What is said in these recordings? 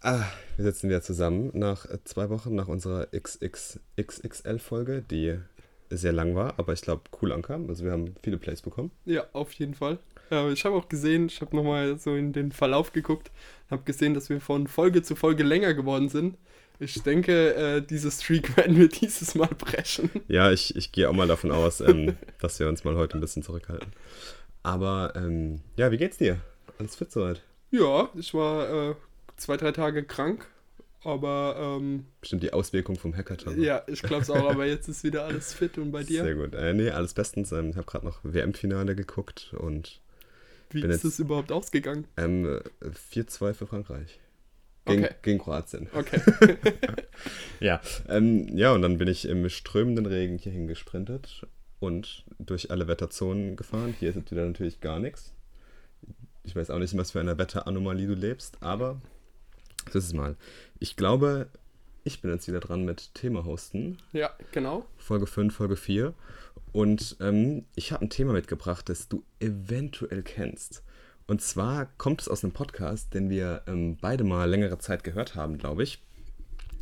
Ah, wir sitzen wieder zusammen nach äh, zwei Wochen nach unserer XXXXL-Folge, die sehr lang war, aber ich glaube cool ankam. Also wir haben viele Plays bekommen. Ja, auf jeden Fall. Ja, ich habe auch gesehen, ich habe nochmal so in den Verlauf geguckt, habe gesehen, dass wir von Folge zu Folge länger geworden sind. Ich denke, äh, diese Streak werden wir dieses Mal brechen. Ja, ich, ich gehe auch mal davon aus, ähm, dass wir uns mal heute ein bisschen zurückhalten. Aber ähm, ja, wie geht's dir? Alles fit soweit? Ja, ich war äh, zwei, drei Tage krank, aber. Ähm, Bestimmt die Auswirkung vom Hackathon. Ja, ich glaube es auch, aber jetzt ist wieder alles fit und bei dir? Sehr gut. Äh, nee, alles bestens. Ähm, ich habe gerade noch WM-Finale geguckt und. Wie ist es überhaupt ausgegangen? Ähm, 4-2 für Frankreich. Gegen, okay. gegen Kroatien. Okay. ja, ähm, ja, und dann bin ich im strömenden Regen hierhin gesprintet und durch alle Wetterzonen gefahren. Hier ist jetzt wieder natürlich gar nichts. Ich weiß auch nicht, was für eine Wetteranomalie du lebst, aber das ist mal. Ich glaube, ich bin jetzt wieder dran mit Thema hosten. Ja, genau. Folge 5, Folge 4. Und ähm, ich habe ein Thema mitgebracht, das du eventuell kennst. Und zwar kommt es aus einem Podcast, den wir ähm, beide mal längere Zeit gehört haben, glaube ich.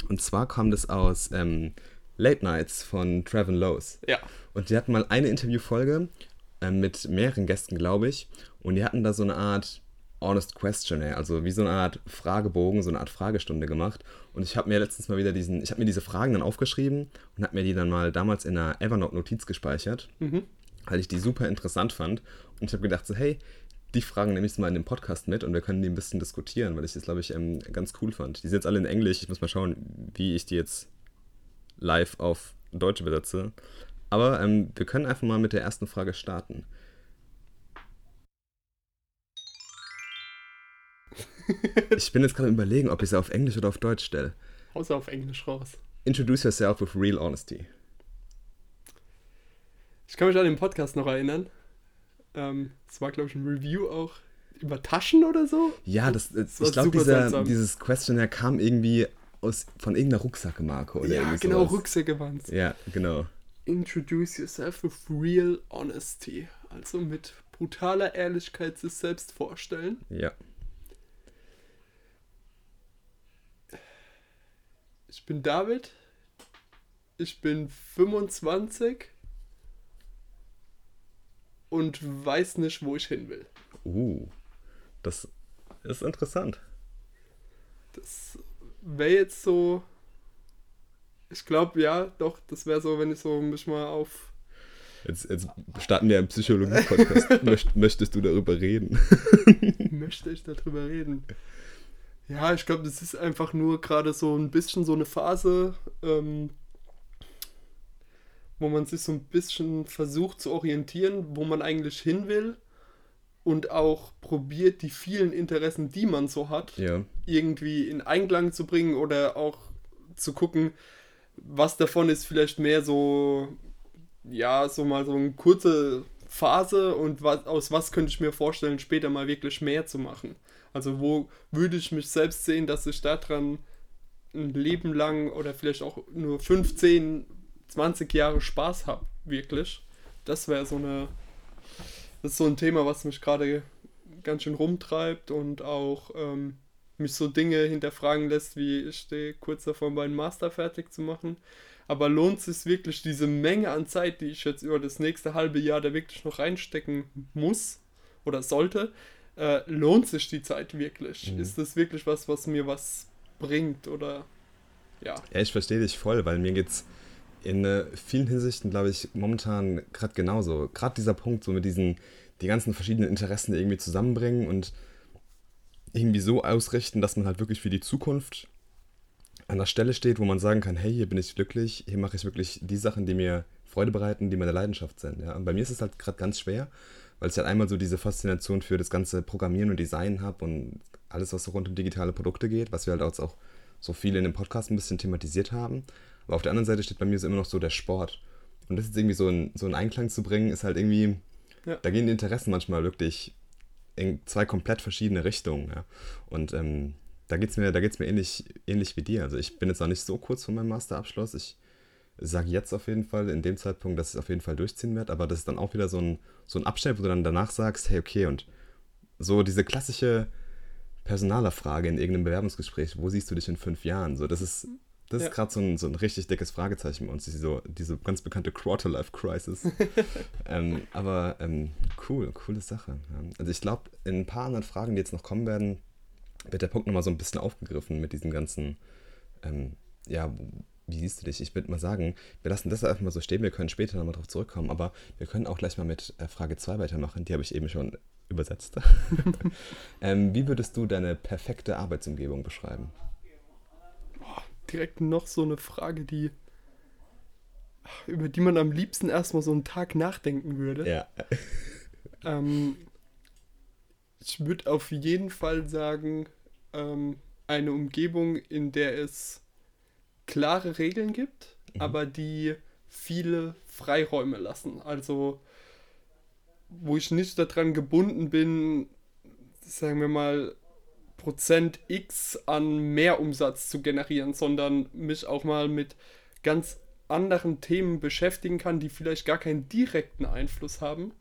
Und zwar kommt es aus ähm, Late Nights von Trevin Lowe's. Ja. Und die hatten mal eine Interviewfolge ähm, mit mehreren Gästen, glaube ich. Und die hatten da so eine Art Honest Questionnaire, also wie so eine Art Fragebogen, so eine Art Fragestunde gemacht. Und ich habe mir letztens mal wieder diesen, ich habe mir diese Fragen dann aufgeschrieben und habe mir die dann mal damals in einer Evernote-Notiz gespeichert, mhm. weil ich die super interessant fand. Und ich habe gedacht so, hey, die Fragen nehme ich mal in den Podcast mit und wir können die ein bisschen diskutieren, weil ich das, glaube ich, ähm, ganz cool fand. Die sind jetzt alle in Englisch. Ich muss mal schauen, wie ich die jetzt live auf Deutsch übersetze. Aber ähm, wir können einfach mal mit der ersten Frage starten. ich bin jetzt gerade überlegen, ob ich sie auf Englisch oder auf Deutsch stelle. Außer auf Englisch raus. Introduce yourself with real honesty. Ich kann mich an den Podcast noch erinnern. Ähm, es war, glaube ich, ein Review auch über Taschen oder so. Ja, das, das ich glaube, dieses Questionnaire kam irgendwie aus, von irgendeiner Rucksackmarke oder Ja, genau. Rucksäcke waren es. Ja, genau. Introduce yourself with real honesty. Also mit brutaler Ehrlichkeit sich selbst vorstellen. Ja. Ich bin David. Ich bin 25 und weiß nicht, wo ich hin will. Uh, das ist interessant. Das wäre jetzt so. Ich glaube, ja, doch, das wäre so, wenn ich so mich mal auf. Jetzt, jetzt starten wir einen Psychologie-Podcast. Möcht, möchtest du darüber reden? Möchte ich darüber reden? Ja, ich glaube, das ist einfach nur gerade so ein bisschen so eine Phase, ähm, wo man sich so ein bisschen versucht zu orientieren, wo man eigentlich hin will und auch probiert, die vielen Interessen, die man so hat, ja. irgendwie in Einklang zu bringen oder auch zu gucken, was davon ist vielleicht mehr so, ja, so mal so eine kurze Phase und was, aus was könnte ich mir vorstellen, später mal wirklich mehr zu machen. Also wo würde ich mich selbst sehen, dass ich daran ein Leben lang oder vielleicht auch nur 15, 20 Jahre Spaß habe, wirklich. Das wäre so eine. Das ist so ein Thema, was mich gerade ganz schön rumtreibt und auch ähm, mich so Dinge hinterfragen lässt, wie ich stehe kurz davor, meinen Master fertig zu machen. Aber lohnt es sich wirklich, diese Menge an Zeit, die ich jetzt über das nächste halbe Jahr da wirklich noch reinstecken muss oder sollte, äh, lohnt sich die Zeit wirklich? Mhm. Ist das wirklich was, was mir was bringt oder ja? Ja, ich verstehe dich voll, weil mir geht's in äh, vielen Hinsichten, glaube ich, momentan gerade genauso. Gerade dieser Punkt, so mit diesen, die ganzen verschiedenen Interessen irgendwie zusammenbringen und irgendwie so ausrichten, dass man halt wirklich für die Zukunft an der Stelle steht, wo man sagen kann, hey, hier bin ich glücklich, hier mache ich wirklich die Sachen, die mir Freude bereiten, die meine Leidenschaft sind. Ja? Und bei mir ist es halt gerade ganz schwer, weil ich halt einmal so diese Faszination für das ganze Programmieren und Design habe und alles, was so rund um digitale Produkte geht, was wir halt auch so viel in dem Podcast ein bisschen thematisiert haben. Aber auf der anderen Seite steht bei mir so immer noch so der Sport. Und das jetzt irgendwie so in, so in Einklang zu bringen, ist halt irgendwie, ja. da gehen die Interessen manchmal wirklich in zwei komplett verschiedene Richtungen. Ja. Und ähm, da geht es mir, da geht's mir ähnlich, ähnlich wie dir. Also ich bin jetzt noch nicht so kurz vor meinem Masterabschluss. Ich sage jetzt auf jeden Fall, in dem Zeitpunkt, dass ich es auf jeden Fall durchziehen werde. Aber das ist dann auch wieder so ein, so ein Abschnitt, wo du dann danach sagst, hey, okay, und so diese klassische Personalerfrage in irgendeinem Bewerbungsgespräch, wo siehst du dich in fünf Jahren? So, das ist, das Ja. ist gerade so ein, so ein richtig dickes Fragezeichen bei uns, diese, diese ganz bekannte Quarter-Life-Crisis. ähm, aber ähm, cool, coole Sache. Ja. Also ich glaube, in ein paar anderen Fragen, die jetzt noch kommen werden, wird der Punkt nochmal so ein bisschen aufgegriffen mit diesem ganzen, ähm, ja, wie siehst du dich? Ich würde mal sagen, wir lassen das einfach mal so stehen, wir können später nochmal drauf zurückkommen, aber wir können auch gleich mal mit äh, Frage 2 weitermachen, die habe ich eben schon übersetzt. ähm, wie würdest du deine perfekte Arbeitsumgebung beschreiben? Direkt noch so eine Frage, die über die man am liebsten erstmal so einen Tag nachdenken würde. Ja. Ähm, ich würde auf jeden Fall sagen, ähm, eine Umgebung, in der es klare Regeln gibt, Mhm. aber die viele Freiräume lassen. Also, wo ich nicht daran gebunden bin, sagen wir mal, Prozent X an Mehrumsatz zu generieren, sondern mich auch mal mit ganz anderen Themen beschäftigen kann, die vielleicht gar keinen direkten Einfluss haben,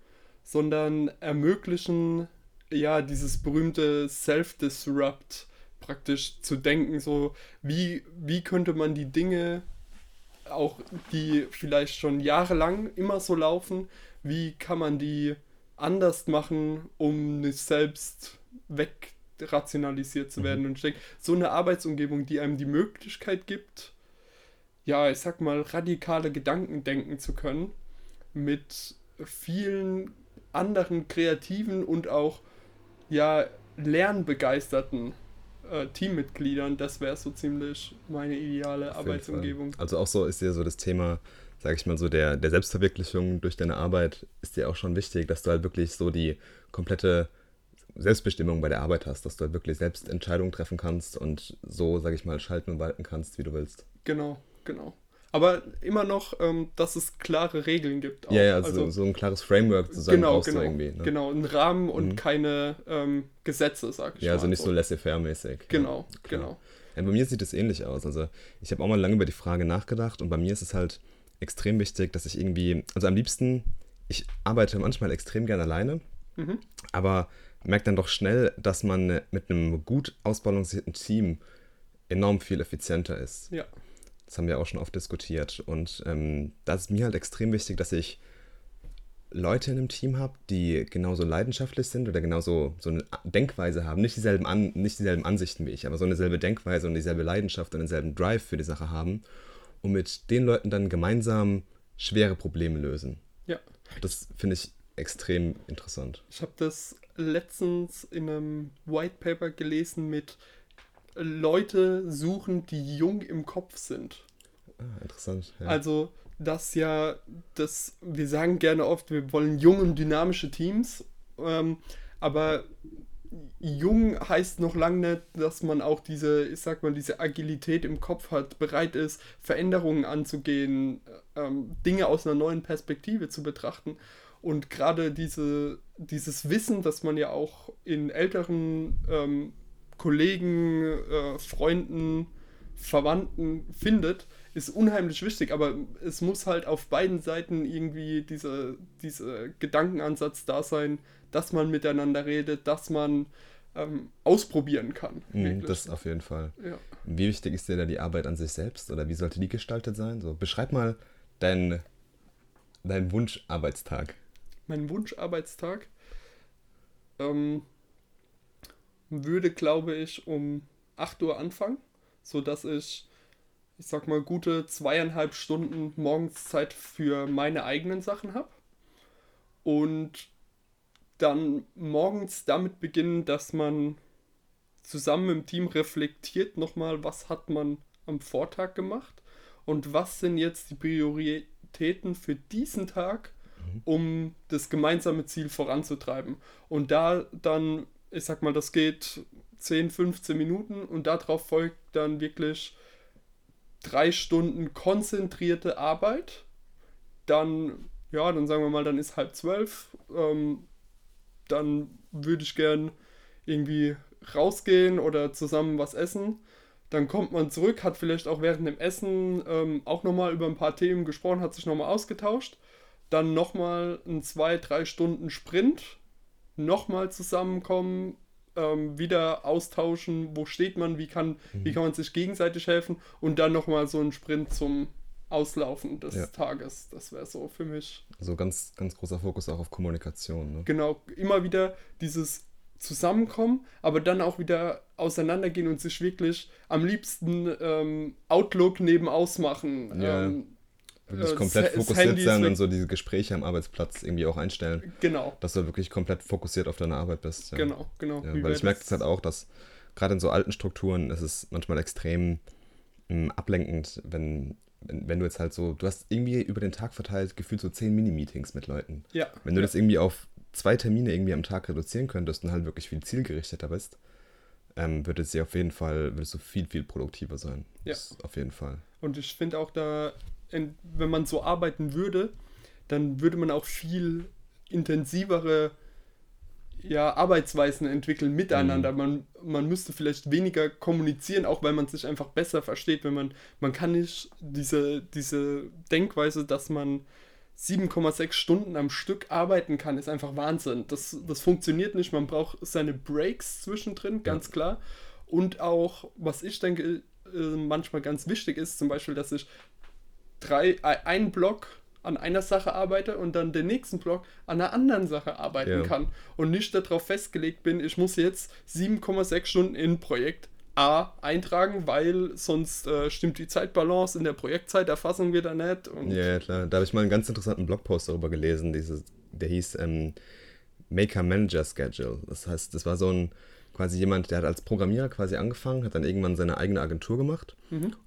sondern ermöglichen, ja, dieses berühmte Self-Disrupt praktisch zu denken, so wie, wie könnte man die Dinge, auch die vielleicht schon jahrelang immer so laufen, wie kann man die anders machen, um nicht selbst wegrationalisiert zu werden. Und ich denke, so eine Arbeitsumgebung, die einem die Möglichkeit gibt, ja, ich sag mal, radikale Gedanken denken zu können, mit vielen anderen kreativen und auch, ja, lernbegeisterten äh, Teammitgliedern, das wäre so ziemlich meine ideale Auf Arbeitsumgebung. Also auch so ist dir so das Thema, sag ich mal so, der, der Selbstverwirklichung durch deine Arbeit ist dir auch schon wichtig, dass du halt wirklich so die komplette Selbstbestimmung bei der Arbeit hast, dass du halt wirklich selbst Entscheidungen treffen kannst und so, sag ich mal, schalten und walten kannst, wie du willst. Genau, genau. Aber immer noch, ähm, dass es klare Regeln gibt. auch. Ja, ja, also, so ein klares Framework zusammen genau, genau, irgendwie. Ne? genau, einen Rahmen und Mhm. keine ähm, Gesetze, sag ich Ja, also mal nicht so laissez-faire-mäßig. Genau, Ja, genau. Ja, bei mir sieht es ähnlich aus. Also ich habe auch mal lange über die Frage nachgedacht und bei mir ist es halt extrem wichtig, dass ich irgendwie, also am liebsten, ich arbeite manchmal extrem gerne alleine, Mhm. aber merke dann doch schnell, dass man mit einem gut ausbalancierten Team enorm viel effizienter ist. Ja, Das haben wir auch schon oft diskutiert. Und ähm, da ist mir halt extrem wichtig, dass ich Leute in einem Team habe, die genauso leidenschaftlich sind oder genauso so eine Denkweise haben. Nicht dieselben, An nicht dieselben Ansichten wie ich, aber so eine selbe Denkweise und dieselbe Leidenschaft und denselben Drive für die Sache haben. Und mit den Leuten dann gemeinsam schwere Probleme lösen. ja. Das finde ich extrem interessant. Ich habe das letztens in einem White Paper gelesen mit Leute suchen, die jung im Kopf sind. Ah, interessant. Ja. Also, das ja, das, wir sagen gerne oft, wir wollen junge und dynamische Teams, ähm, aber jung heißt noch lange nicht, dass man auch diese, ich sag mal, diese Agilität im Kopf hat, bereit ist, Veränderungen anzugehen, ähm, Dinge aus einer neuen Perspektive zu betrachten. Und gerade diese, dieses Wissen, das man ja auch in älteren ähm, Kollegen, äh, Freunden, Verwandten findet, ist unheimlich wichtig, aber es muss halt auf beiden Seiten irgendwie diese, dieser Gedankenansatz da sein, dass man miteinander redet, dass man ähm, ausprobieren kann. Wirklich. das auf jeden Fall. ja. Wie wichtig ist dir da die Arbeit an sich selbst oder wie sollte die gestaltet sein? So, beschreib mal deinen dein Wunscharbeitstag. Mein Wunscharbeitstag ähm, würde, glaube ich, um 8 Uhr anfangen, sodass ich, ich sag mal, gute zweieinhalb Stunden morgens Zeit für meine eigenen Sachen habe. Und dann morgens damit beginnen, dass man zusammen im Team reflektiert nochmal, was hat man am Vortag gemacht und was sind jetzt die Prioritäten für diesen Tag, um das gemeinsame Ziel voranzutreiben. Und da dann, ich sag mal, das geht 10, 15 Minuten und darauf folgt dann wirklich drei Stunden konzentrierte Arbeit. Dann, ja, dann sagen wir mal, dann ist halb zwölf. Ähm, dann würde ich gern irgendwie rausgehen oder zusammen was essen. Dann kommt man zurück, hat vielleicht auch während dem Essen ähm, auch nochmal über ein paar Themen gesprochen, hat sich nochmal ausgetauscht. Dann nochmal ein zwei, drei Stunden Sprint, nochmal zusammenkommen, ähm, wieder austauschen, wo steht man, wie kann, Mhm. wie kann man sich gegenseitig helfen und dann nochmal so ein Sprint zum Auslaufen des Ja. Tages. Das wäre so für mich Also ganz, ganz großer Fokus auch auf Kommunikation. Ne? genau immer wieder dieses Zusammenkommen, aber dann auch wieder auseinandergehen und sich wirklich am liebsten ähm, Outlook neben ausmachen. Ja. Ähm, Wirklich Äh, komplett fokussiert sein und so diese Gespräche am Arbeitsplatz irgendwie auch einstellen, genau, dass du wirklich komplett fokussiert auf deine Arbeit bist. Ja. genau, genau. Ja, weil ich merke das? halt auch, dass gerade in so alten Strukturen ist es manchmal extrem ähm, ablenkend, wenn, wenn, wenn du jetzt halt so, du hast irgendwie über den Tag verteilt gefühlt so zehn Mini-Meetings mit Leuten. Ja, Wenn du ja. das irgendwie auf zwei Termine irgendwie am Tag reduzieren könntest und halt wirklich viel zielgerichteter bist, ähm, würde es dir auf jeden Fall, würdest du viel, viel produktiver sein. Ja. Das auf jeden Fall. Und ich finde auch da, wenn man so arbeiten würde, dann würde man auch viel intensivere ja, Arbeitsweisen entwickeln miteinander. Mhm. Man, man müsste vielleicht weniger kommunizieren, auch weil man sich einfach besser versteht, wenn man, man kann nicht diese, diese Denkweise, dass man 7,6 Stunden am Stück arbeiten kann, ist einfach Wahnsinn. Das, das funktioniert nicht. Man braucht seine Breaks zwischendrin, ganz klar. Und auch, was ich denke, äh, manchmal ganz wichtig ist, zum Beispiel, dass ich drei, einen Block an einer Sache arbeite und dann den nächsten Block an einer anderen Sache arbeiten Ja. kann und nicht darauf festgelegt bin, ich muss jetzt 7,6 Stunden in Projekt A eintragen, weil sonst äh, stimmt die Zeitbalance in der Projektzeiterfassung wieder nicht. Und Ja, ja, klar. Da habe ich mal einen ganz interessanten Blogpost darüber gelesen, dieses, der hieß ähm, Maker Manager Schedule. Das heißt, das war so ein quasi jemand, der hat als Programmierer quasi angefangen, hat dann irgendwann seine eigene Agentur gemacht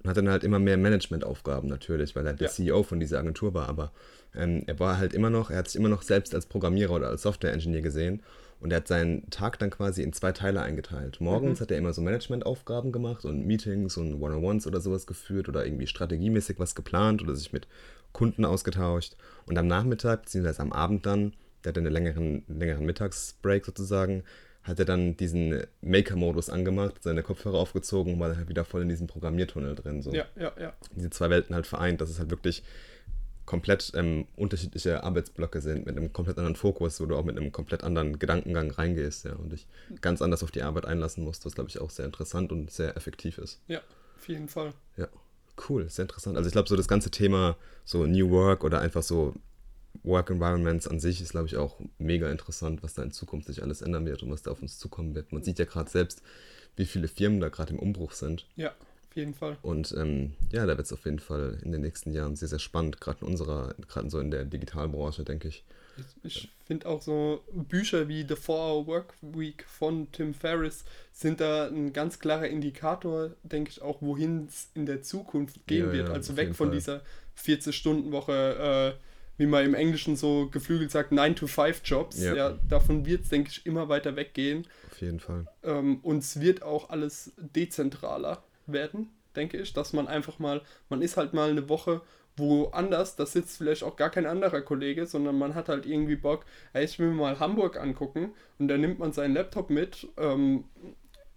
und hat dann halt immer mehr Managementaufgaben natürlich, weil er der Ja. CEO von dieser Agentur war. Aber ähm, er war halt immer noch, er hat sich immer noch selbst als Programmierer oder als Software-Engineer gesehen und er hat seinen Tag dann quasi in zwei Teile eingeteilt. Morgens hat er immer so Managementaufgaben gemacht und Meetings und One-on-Ones oder sowas geführt oder irgendwie strategiemäßig was geplant oder sich mit Kunden ausgetauscht. Und am Nachmittag, beziehungsweise am Abend dann, der hatte einen längeren, längeren Mittagsbreak sozusagen, hat er dann diesen Maker-Modus angemacht, seine Kopfhörer aufgezogen und war dann halt wieder voll in diesem Programmiertunnel drin. So. ja, ja, ja. Diese zwei Welten halt vereint, dass es halt wirklich komplett ähm, unterschiedliche Arbeitsblöcke sind, mit einem komplett anderen Fokus, wo du auch mit einem komplett anderen Gedankengang reingehst, ja, und dich ganz anders auf die Arbeit einlassen musst, was glaube ich auch sehr interessant und sehr effektiv ist. Ja, auf jeden Fall. Ja, cool, sehr interessant. Also ich glaube, so das ganze Thema so New Work oder einfach so Work Environments an sich ist, glaube ich, auch mega interessant, was da in Zukunft sich alles ändern wird und was da auf uns zukommen wird. Man sieht ja gerade selbst, wie viele Firmen da gerade im Umbruch sind. Ja, auf jeden Fall. Und ähm, ja, da wird es auf jeden Fall in den nächsten Jahren sehr, sehr spannend, gerade in unserer, gerade so in der Digitalbranche, denke ich. Ich, ich finde auch so Bücher wie The 4-Hour Work Week von Tim Ferriss sind da ein ganz klarer Indikator, denke ich, auch wohin es in der Zukunft gehen Ja, wird. ja, also weg von Fall. dieser 40-Stunden-Woche, äh, wie man im Englischen so geflügelt sagt, 9-to-5-Jobs. Ja. Ja. davon wird es, denke ich, immer weiter weggehen. Auf jeden Fall. Ähm, und es wird auch alles dezentraler werden, denke ich, dass man einfach mal, man ist halt mal eine Woche woanders, da sitzt vielleicht auch gar kein anderer Kollege, sondern man hat halt irgendwie Bock, ey, ich will mir mal Hamburg angucken und dann nimmt man seinen Laptop mit, ähm,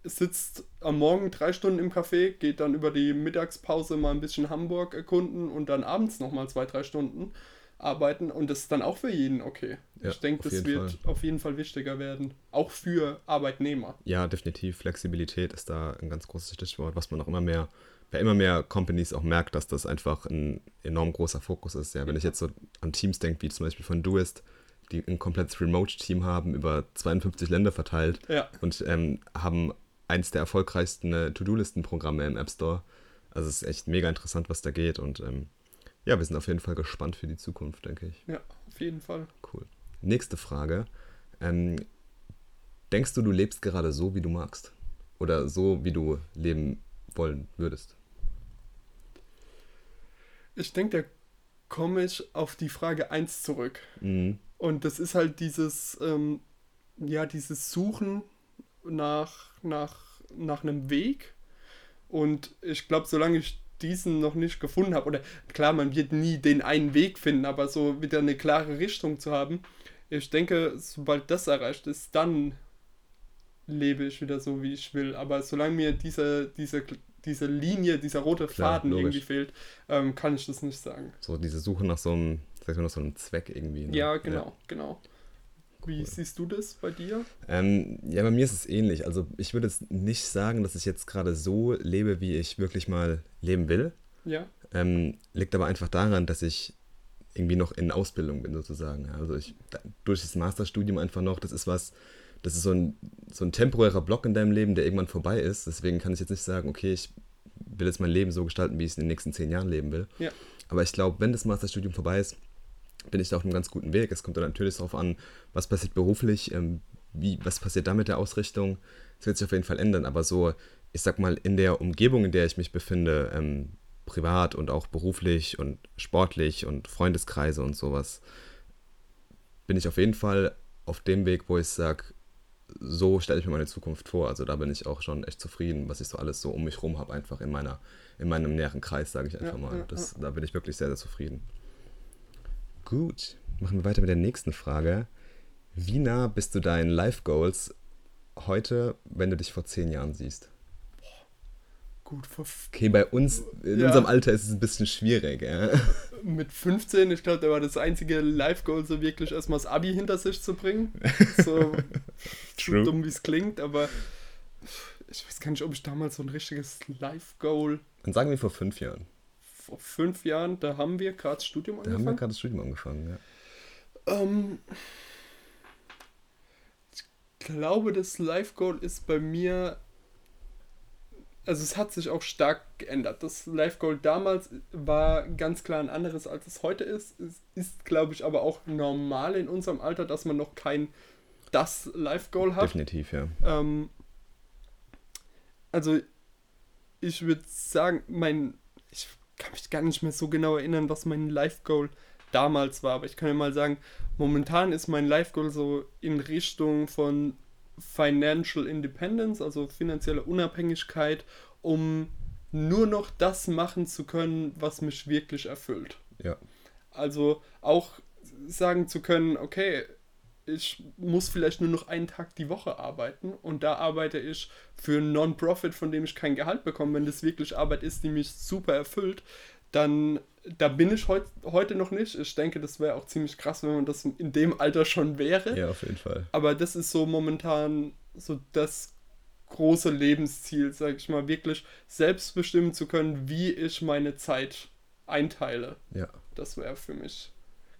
sitzt am Morgen drei Stunden im Café, geht dann über die Mittagspause mal ein bisschen Hamburg erkunden und dann abends nochmal zwei, drei Stunden arbeiten und das ist dann auch für jeden okay. Ja, ich denke, das wird Fall. auf jeden Fall wichtiger werden, auch für Arbeitnehmer. Ja, definitiv. Flexibilität ist da ein ganz großes Stichwort, was man auch immer mehr, bei immer mehr Companies auch merkt, dass das einfach ein enorm großer Fokus ist. Ja, wenn ich jetzt so an Teams denke, wie zum Beispiel von Doist, die ein komplettes Remote-Team haben, über 52 Länder verteilt Ja. und ähm, haben eins der erfolgreichsten äh, To-Do-Listen-Programme im App Store. Also es ist echt mega interessant, was da geht und ähm, ja, wir sind auf jeden Fall gespannt für die Zukunft, denke ich. Ja, auf jeden Fall. Cool. Nächste Frage. Ähm, denkst du, du lebst gerade so, wie du magst? Oder so, wie du leben wollen würdest? Ich denke, da komme ich auf die Frage 1 zurück. Mhm. Und das ist halt dieses, ähm, ja, dieses Suchen nach, nach, nach einem Weg. Und ich glaube, solange ich diesen noch nicht gefunden habe, oder klar, man wird nie den einen Weg finden, aber so wieder eine klare Richtung zu haben, ich denke, sobald das erreicht ist, dann lebe ich wieder so, wie ich will. Aber solange mir diese, diese, diese Linie, dieser rote Klar, Faden logisch. irgendwie fehlt, ähm, kann ich das nicht sagen. So diese Suche nach so einem, sag ich mal, nach so einem Zweck irgendwie. Ne? Ja, genau, genau. Wie siehst du das bei dir? Ähm, ja, bei mir ist es ähnlich. Also ich würde jetzt nicht sagen, dass ich jetzt gerade so lebe, wie ich wirklich mal leben will. Ja. Ähm, liegt aber einfach daran, dass ich irgendwie noch in Ausbildung bin, sozusagen. Also ich, durch das Masterstudium einfach noch, das ist was, das ist so ein, so ein temporärer Block in deinem Leben, der irgendwann vorbei ist. Deswegen kann ich jetzt nicht sagen, okay, ich will jetzt mein Leben so gestalten, wie ich es in den nächsten zehn Jahren leben will. Ja. Aber ich glaube, wenn das Masterstudium vorbei ist, bin ich da auf einem ganz guten Weg. Es kommt dann natürlich darauf an, was passiert beruflich, ähm, wie, was passiert da mit der Ausrichtung. Das wird sich auf jeden Fall ändern, aber so, ich sag mal, in der Umgebung, in der ich mich befinde, ähm, privat und auch beruflich und sportlich und Freundeskreise und sowas, bin ich auf jeden Fall auf dem Weg, wo ich sage, so stelle ich mir meine Zukunft vor. Also da bin ich auch schon echt zufrieden, was ich so alles so um mich rum habe, einfach in meiner, in meinem näheren Kreis, sage ich einfach ja, mal. Das, ja. Da bin ich wirklich sehr, sehr zufrieden. Gut, machen wir weiter mit der nächsten Frage. Wie nah bist du deinen Life Goals heute, wenn du dich vor zehn Jahren siehst? Gut, vor okay, bei uns, in ja. unserem Alter ist es ein bisschen schwierig. Ja. Mit 15, ich glaube, da war das einzige Life Goal, so wirklich erstmal das Abi hinter sich zu bringen. So, so dumm wie es klingt, aber ich weiß gar nicht, ob ich damals so ein richtiges Life Goal. Dann sagen wir vor fünf Jahren vor fünf Jahren, da haben wir gerade das Studium angefangen. Da haben wir gerade das Studium angefangen, ja. Ähm, ich glaube, das Life Goal ist bei mir. Also es hat sich auch stark geändert. Das Life Goal damals war ganz klar ein anderes, als es heute ist. Es ist, glaube ich, aber auch normal in unserem Alter, dass man noch kein das Life Goal hat. Definitiv, ja. Ähm, also ich würde sagen, mein, kann mich gar nicht mehr so genau erinnern, was mein Life-Goal damals war. Aber ich kann ja mal sagen, momentan ist mein Life-Goal so in Richtung von Financial Independence, also finanzielle Unabhängigkeit, um nur noch das machen zu können, was mich wirklich erfüllt. Ja. Also auch sagen zu können, okay, ich muss vielleicht nur noch einen Tag die Woche arbeiten und da arbeite ich für einen Non-Profit, von dem ich kein Gehalt bekomme. Wenn das wirklich Arbeit ist, die mich super erfüllt, dann da bin ich heut, heute noch nicht. Ich denke, das wäre auch ziemlich krass, wenn man das in dem Alter schon wäre. Ja, auf jeden Fall. Aber das ist so momentan so das große Lebensziel, sag ich mal, wirklich selbst bestimmen zu können, wie ich meine Zeit einteile. Ja. Das wäre für mich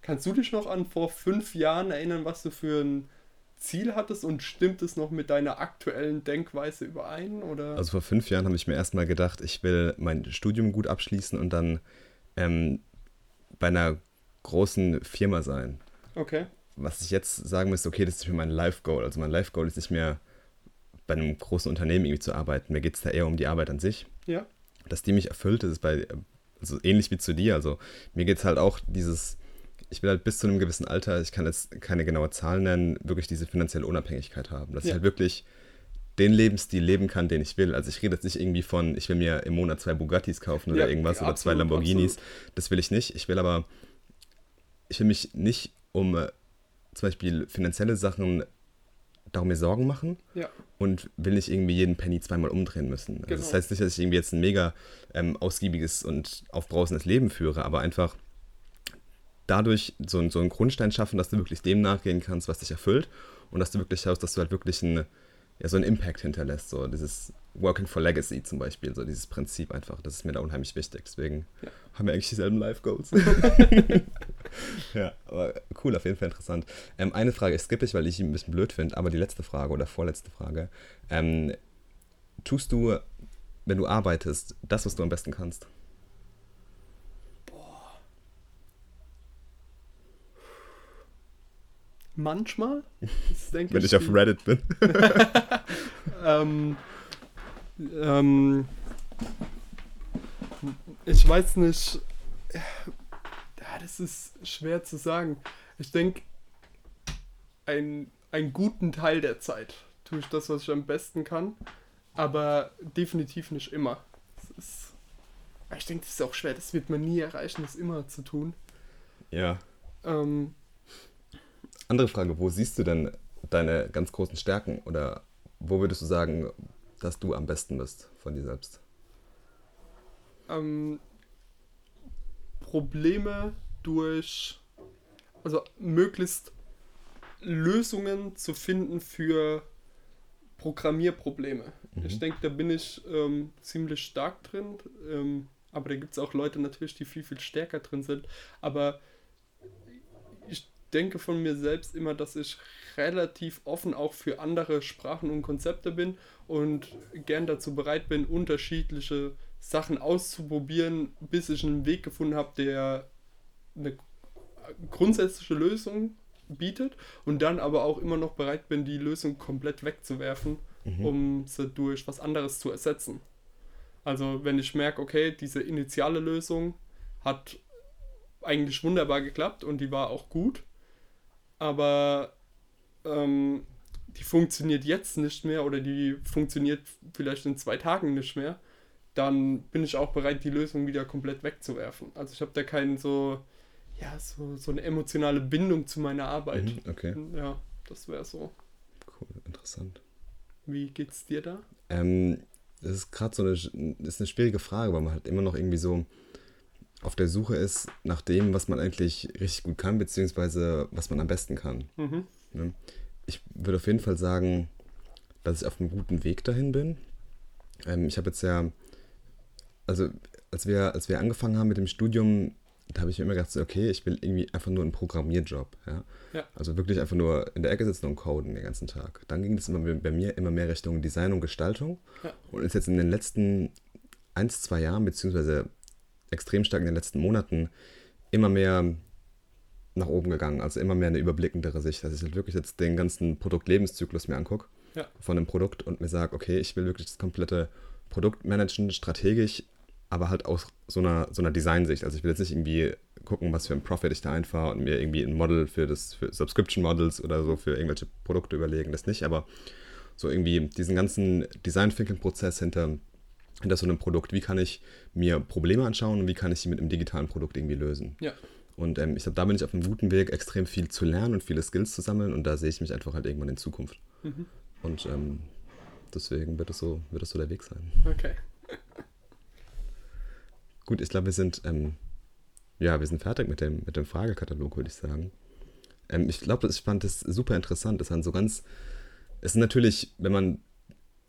Kannst du dich noch an vor fünf Jahren erinnern, was du für ein Ziel hattest und stimmt es noch mit deiner aktuellen Denkweise überein? Oder? Also vor fünf Jahren habe ich mir erstmal gedacht, ich will mein Studium gut abschließen und dann ähm, bei einer großen Firma sein. Okay. Was ich jetzt sagen muss, okay, das ist für mein Life-Goal. Also mein Life-Goal ist nicht mehr bei einem großen Unternehmen irgendwie zu arbeiten. Mir geht es da eher um die Arbeit an sich. Ja. Dass die mich erfüllt, ist bei, also ähnlich wie zu dir. Also mir geht es halt auch dieses ich will halt bis zu einem gewissen Alter, ich kann jetzt keine genaue Zahl nennen, wirklich diese finanzielle Unabhängigkeit haben. Dass ja. ich halt wirklich den Lebensstil leben kann, den ich will. Also ich rede jetzt nicht irgendwie von, ich will mir im Monat zwei Bugattis kaufen oder ja, irgendwas ja, oder zwei Lamborghinis. Absolut. Das will ich nicht. Ich will aber, ich will mich nicht um äh, zum Beispiel finanzielle Sachen darum mir Sorgen machen ja. und will nicht irgendwie jeden Penny zweimal umdrehen müssen. Also genau. Das heißt nicht, dass ich irgendwie jetzt ein mega ähm, ausgiebiges und aufbrausendes Leben führe, aber einfach dadurch so, so einen Grundstein schaffen, dass du wirklich dem nachgehen kannst, was dich erfüllt und dass du wirklich schaust, dass du halt wirklich einen, ja, so einen Impact hinterlässt. So dieses Working for Legacy zum Beispiel, so dieses Prinzip einfach. Das ist mir da unheimlich wichtig. Deswegen ja. haben wir eigentlich dieselben Life Goals. ja, aber cool, auf jeden Fall interessant. Ähm, eine Frage, ich skippe ich, weil ich ihn ein bisschen blöd finde, aber die letzte Frage oder vorletzte Frage. Ähm, tust du, wenn du arbeitest, das, was du am besten kannst? Manchmal. Wenn ich, ich auf Reddit bin. ähm, ähm, ich weiß nicht. Ja, das ist schwer zu sagen. Ich denke, ein, einen guten Teil der Zeit tue ich das, was ich am besten kann, aber definitiv nicht immer. Ist, ich denke, das ist auch schwer. Das wird man nie erreichen, das immer zu tun. Ja. Ähm, andere Frage, wo siehst du denn deine ganz großen Stärken oder wo würdest du sagen, dass du am besten bist von dir selbst? Ähm, Probleme durch, also möglichst Lösungen zu finden für Programmierprobleme. Mhm. Ich denke, da bin ich ähm, ziemlich stark drin. Ähm, aber da gibt es auch Leute natürlich, die viel, viel stärker drin sind. Aber denke von mir selbst immer, dass ich relativ offen auch für andere Sprachen und Konzepte bin und gern dazu bereit bin, unterschiedliche Sachen auszuprobieren, bis ich einen Weg gefunden habe, der eine grundsätzliche Lösung bietet und dann aber auch immer noch bereit bin, die Lösung komplett wegzuwerfen, Mhm. um sie durch was anderes zu ersetzen. Also wenn ich merke, okay, diese initiale Lösung hat eigentlich wunderbar geklappt und die war auch gut, aber ähm, die funktioniert jetzt nicht mehr oder die funktioniert vielleicht in zwei Tagen nicht mehr, dann bin ich auch bereit, die Lösung wieder komplett wegzuwerfen. Also ich habe da keinen so, ja, so, so eine emotionale Bindung zu meiner Arbeit. Mhm, okay, Ja, das wäre so. cool, interessant. Wie geht's dir da? Ähm, das ist gerade so eine, ist eine schwierige Frage, weil man halt immer noch irgendwie so auf der Suche ist nach dem, was man eigentlich richtig gut kann, beziehungsweise was man am besten kann. Mhm. Ne? Ich würde auf jeden Fall sagen, dass ich auf einem guten Weg dahin bin. Ähm, ich habe jetzt ja, also als wir, als wir angefangen haben mit dem Studium, da habe ich mir immer gedacht, so, okay, ich will irgendwie einfach nur einen Programmierjob. Ja? Ja. Also wirklich einfach nur in der Ecke sitzen und coden den ganzen Tag. Dann ging es immer bei mir immer mehr Richtung Design und Gestaltung. Ja. Und ist jetzt in den letzten ein, zwei Jahren, beziehungsweise extrem stark in den letzten Monaten, immer mehr nach oben gegangen. Also immer mehr eine überblickendere Sicht, dass ich halt wirklich jetzt den ganzen Produktlebenszyklus mir angucke Ja. von einem Produkt und mir sage, okay, ich will wirklich das komplette Produkt managen, strategisch, aber halt aus so einer, so einer Designsicht. Also ich will jetzt nicht irgendwie gucken, was für ein Profit ich da einfahre und mir irgendwie ein Model für das für Subscription Models oder so für irgendwelche Produkte überlegen, das nicht, aber so irgendwie diesen ganzen Design Thinking Prozess hinter hinter so einem Produkt, wie kann ich mir Probleme anschauen und wie kann ich sie mit einem digitalen Produkt irgendwie lösen. Ja. Und ähm, ich glaube, da bin ich auf einem guten Weg, extrem viel zu lernen und viele Skills zu sammeln und da sehe ich mich einfach halt irgendwann in Zukunft. Mhm. Und ähm, deswegen wird es so, wird es so der Weg sein. Okay. Gut, ich glaube, wir sind, ähm, ja, wir sind fertig mit dem, mit dem Fragekatalog, würde ich sagen. Ähm, ich glaube, ich fand das super interessant. Es sind so ganz, es sind natürlich, wenn man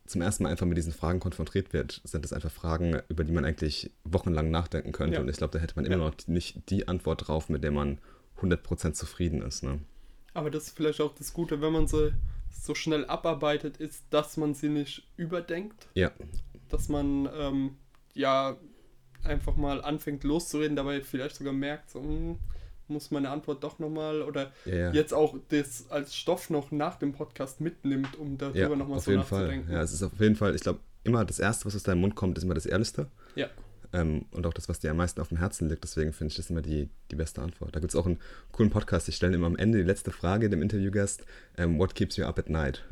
zum ersten Mal einfach mit diesen Fragen konfrontiert wird, sind das einfach Fragen, über die man eigentlich wochenlang nachdenken könnte. Ja. Und ich glaube, da hätte man immer Ja. noch nicht die Antwort drauf, mit der man 100% zufrieden ist. Ne? Aber das ist vielleicht auch das Gute, wenn man sie so schnell abarbeitet, ist, dass man sie nicht überdenkt. Ja. Dass man ähm, ja einfach mal anfängt loszureden, dabei vielleicht sogar merkt, so, hm, muss meine Antwort doch nochmal oder Ja, jetzt auch das als Stoff noch nach dem Podcast mitnimmt, um darüber ja, nochmal so jeden Fall. nachzudenken. Ja, es ist auf jeden Fall, ich glaube, immer das Erste, was aus deinem Mund kommt, ist immer das Ehrlichste. Ja. Ähm, und auch das, was dir am meisten auf dem Herzen liegt. Deswegen finde ich das immer die, die beste Antwort. Da gibt es auch einen coolen Podcast, die stellen immer am Ende die letzte Frage dem Interviewgast: ähm, What keeps you up at night?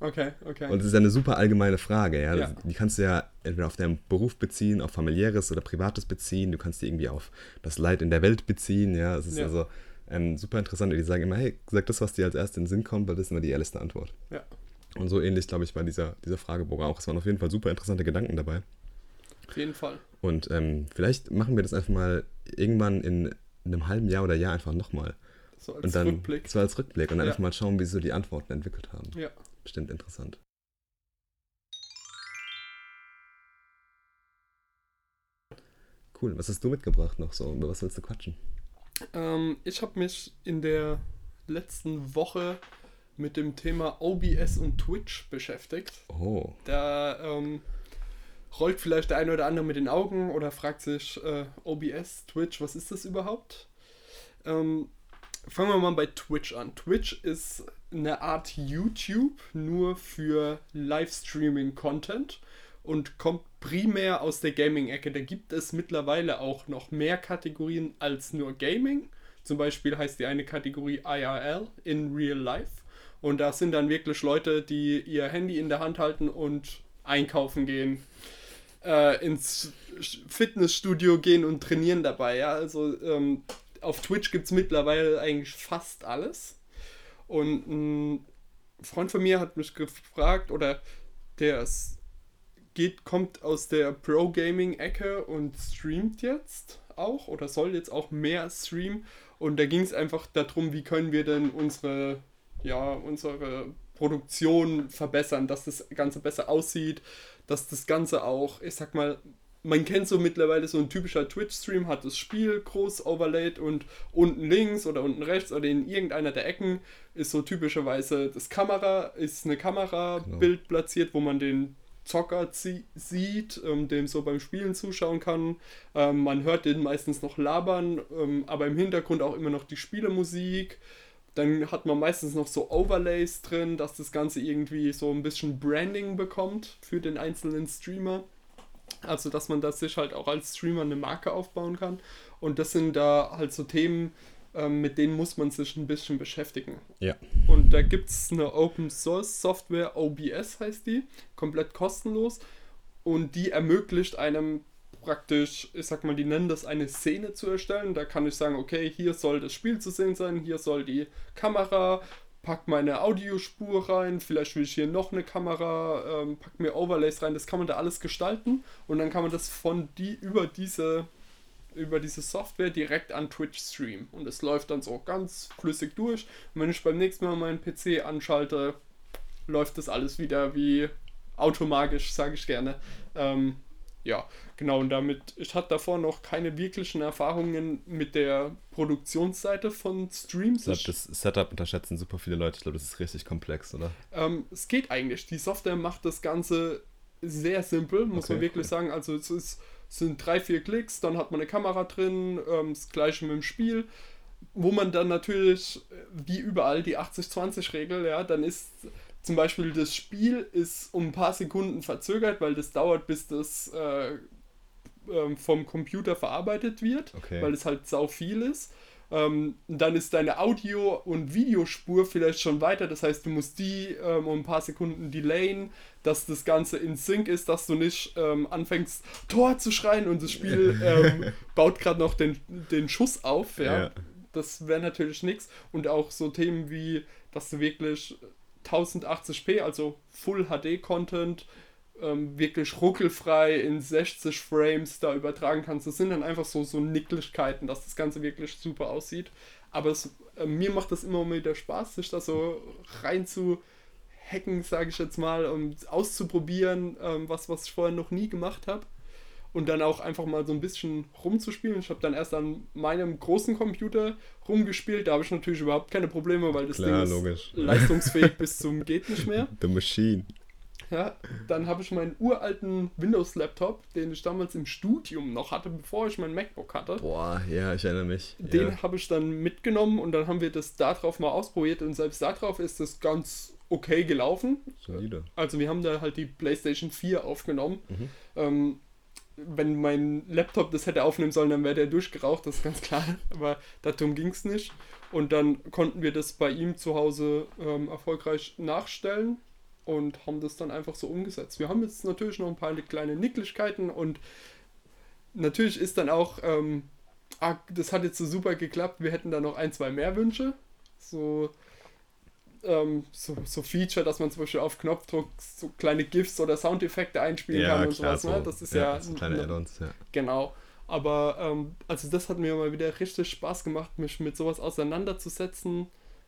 Okay, okay. Und das ist eine super allgemeine Frage. Ja? Ja. Die kannst du ja entweder auf deinen Beruf beziehen, auf familiäres oder privates beziehen. Du kannst die irgendwie auf das Leid in der Welt beziehen. Ja, es ist Ja. also ähm, super interessant. Und die sagen immer: Hey, sag das, was dir als erstes in den Sinn kommt, weil das ist immer die ehrlichste Antwort. Ja. Und so ähnlich, glaube ich, war dieser, dieser Fragebogen auch. Es waren auf jeden Fall super interessante Gedanken dabei. Auf jeden Fall. Und ähm, vielleicht machen wir das einfach mal irgendwann in einem halben Jahr oder Jahr einfach nochmal. So als Und dann Rückblick. so als Rückblick und dann Ja. einfach mal schauen, wie sie so die Antworten entwickelt haben. Ja. Bestimmt interessant. Cool. Was hast du mitgebracht noch so? Über was willst du quatschen? Ähm, ich habe mich in der letzten Woche mit dem Thema OBS und Twitch beschäftigt. Oh. Da ähm, rollt vielleicht der eine oder andere mit den Augen oder fragt sich, äh, OBS, Twitch, was ist das überhaupt? Ähm, fangen wir mal bei Twitch an. Twitch ist eine Art YouTube nur für Livestreaming-Content und kommt primär aus der Gaming-Ecke. Da gibt es mittlerweile auch noch mehr Kategorien als nur Gaming. Zum Beispiel heißt die eine Kategorie IRL, in Real Life. Und da sind dann wirklich Leute, die ihr Handy in der Hand halten und einkaufen gehen, äh, ins Fitnessstudio gehen und trainieren dabei. Ja? Also ähm, auf Twitch gibt es mittlerweile eigentlich fast alles. Und ein Freund von mir hat mich gefragt, oder der geht, kommt aus der Pro-Gaming-Ecke und streamt jetzt auch oder soll jetzt auch mehr streamen. Und da ging es einfach darum, wie können wir denn unsere ja, unsere Produktion verbessern, dass das Ganze besser aussieht, dass das Ganze auch, ich sag mal, man kennt so mittlerweile so ein typischer Twitch-Stream, hat das Spiel groß overlaid und unten links oder unten rechts oder in irgendeiner der Ecken ist so typischerweise das Kamera, ist eine Kamerabild genau. platziert, wo man den Zocker sieht, ähm, dem so beim Spielen zuschauen kann. Ähm, man hört den meistens noch labern, ähm, aber im Hintergrund auch immer noch die Spielemusik. Dann hat man meistens noch so Overlays drin, dass das Ganze irgendwie so ein bisschen Branding bekommt für den einzelnen Streamer. Also, dass man das sich halt auch als Streamer eine Marke aufbauen kann. Und das sind da halt so Themen, ähm, mit denen muss man sich ein bisschen beschäftigen. Ja. Und da gibt es eine Open Source Software, OBS heißt die, komplett kostenlos. Und die ermöglicht einem praktisch, ich sag mal, die nennen das eine Szene zu erstellen. Da kann ich sagen, okay, hier soll das Spiel zu sehen sein, hier soll die Kamera, pack meine Audiospur rein, vielleicht will ich hier noch eine Kamera, ähm, pack mir Overlays rein, das kann man da alles gestalten und dann kann man das von die über diese über diese Software direkt an Twitch streamen und es läuft dann so ganz flüssig durch und wenn ich beim nächsten Mal meinen PC anschalte, läuft das alles wieder wie automagisch, sage ich gerne. Ähm, ja, genau, und damit, ich hatte davor noch keine wirklichen Erfahrungen mit der Produktionsseite von Streams. Ich glaube, das Setup unterschätzen super viele Leute. Ich glaube, das ist richtig komplex, oder? Ähm, es geht eigentlich. Die Software macht das Ganze sehr simpel, muss okay, man wirklich okay. sagen. Also es, ist, es sind drei, vier Klicks, dann hat man eine Kamera drin, ähm, das gleiche mit dem Spiel wo man dann natürlich, wie überall, die 80-20-Regel, ja, dann ist zum Beispiel das Spiel ist um ein paar Sekunden verzögert, weil das dauert, bis das äh, äh, vom Computer verarbeitet wird, okay. weil es halt sau viel ist. Ähm, dann ist deine Audio- und Videospur vielleicht schon weiter, das heißt, du musst die ähm, um ein paar Sekunden delayen, dass das Ganze in Sync ist, dass du nicht ähm, anfängst, Tor zu schreien und das Spiel ähm, baut gerade noch den, den Schuss auf. Ja. ja. Das wäre natürlich nichts. Und auch so Themen wie, dass du wirklich 1080p, also Full HD Content, ähm, wirklich ruckelfrei in 60 Frames da übertragen kannst. Das sind dann einfach so, so Nicklichkeiten, dass das Ganze wirklich super aussieht. Aber es, äh, mir macht das immer wieder Spaß, sich da so rein zu hacken, sage ich jetzt mal, und auszuprobieren, ähm, was, was ich vorher noch nie gemacht habe und dann auch einfach mal so ein bisschen rumzuspielen. Ich habe dann erst an meinem großen Computer rumgespielt. Da habe ich natürlich überhaupt keine Probleme, weil das Klar, Ding logisch. ist leistungsfähig bis zum geht nicht mehr. The Machine. Ja, dann habe ich meinen uralten Windows-Laptop, den ich damals im Studium noch hatte, bevor ich mein MacBook hatte. Boah, ja, ich erinnere mich. Den ja. habe ich dann mitgenommen und dann haben wir das darauf mal ausprobiert und selbst darauf ist das ganz okay gelaufen. Solide. Also wir haben da halt die PlayStation 4 aufgenommen. Mhm. Ähm, wenn mein Laptop das hätte aufnehmen sollen, dann wäre der durchgeraucht, das ist ganz klar. Aber darum ging es nicht. Und dann konnten wir das bei ihm zu Hause ähm, erfolgreich nachstellen und haben das dann einfach so umgesetzt. Wir haben jetzt natürlich noch ein paar kleine Nicklichkeiten und natürlich ist dann auch, ähm, ah, das hat jetzt so super geklappt, wir hätten da noch ein, zwei mehr Wünsche. So ähm, so, so Feature, dass man zum Beispiel auf Knopfdruck so kleine GIFs oder Soundeffekte einspielen ja, kann und klar, sowas. Ne? Das ist ja, ja so kleine Add-ons, ja. Genau. Aber ähm, also das hat mir mal wieder richtig Spaß gemacht, mich mit sowas auseinanderzusetzen,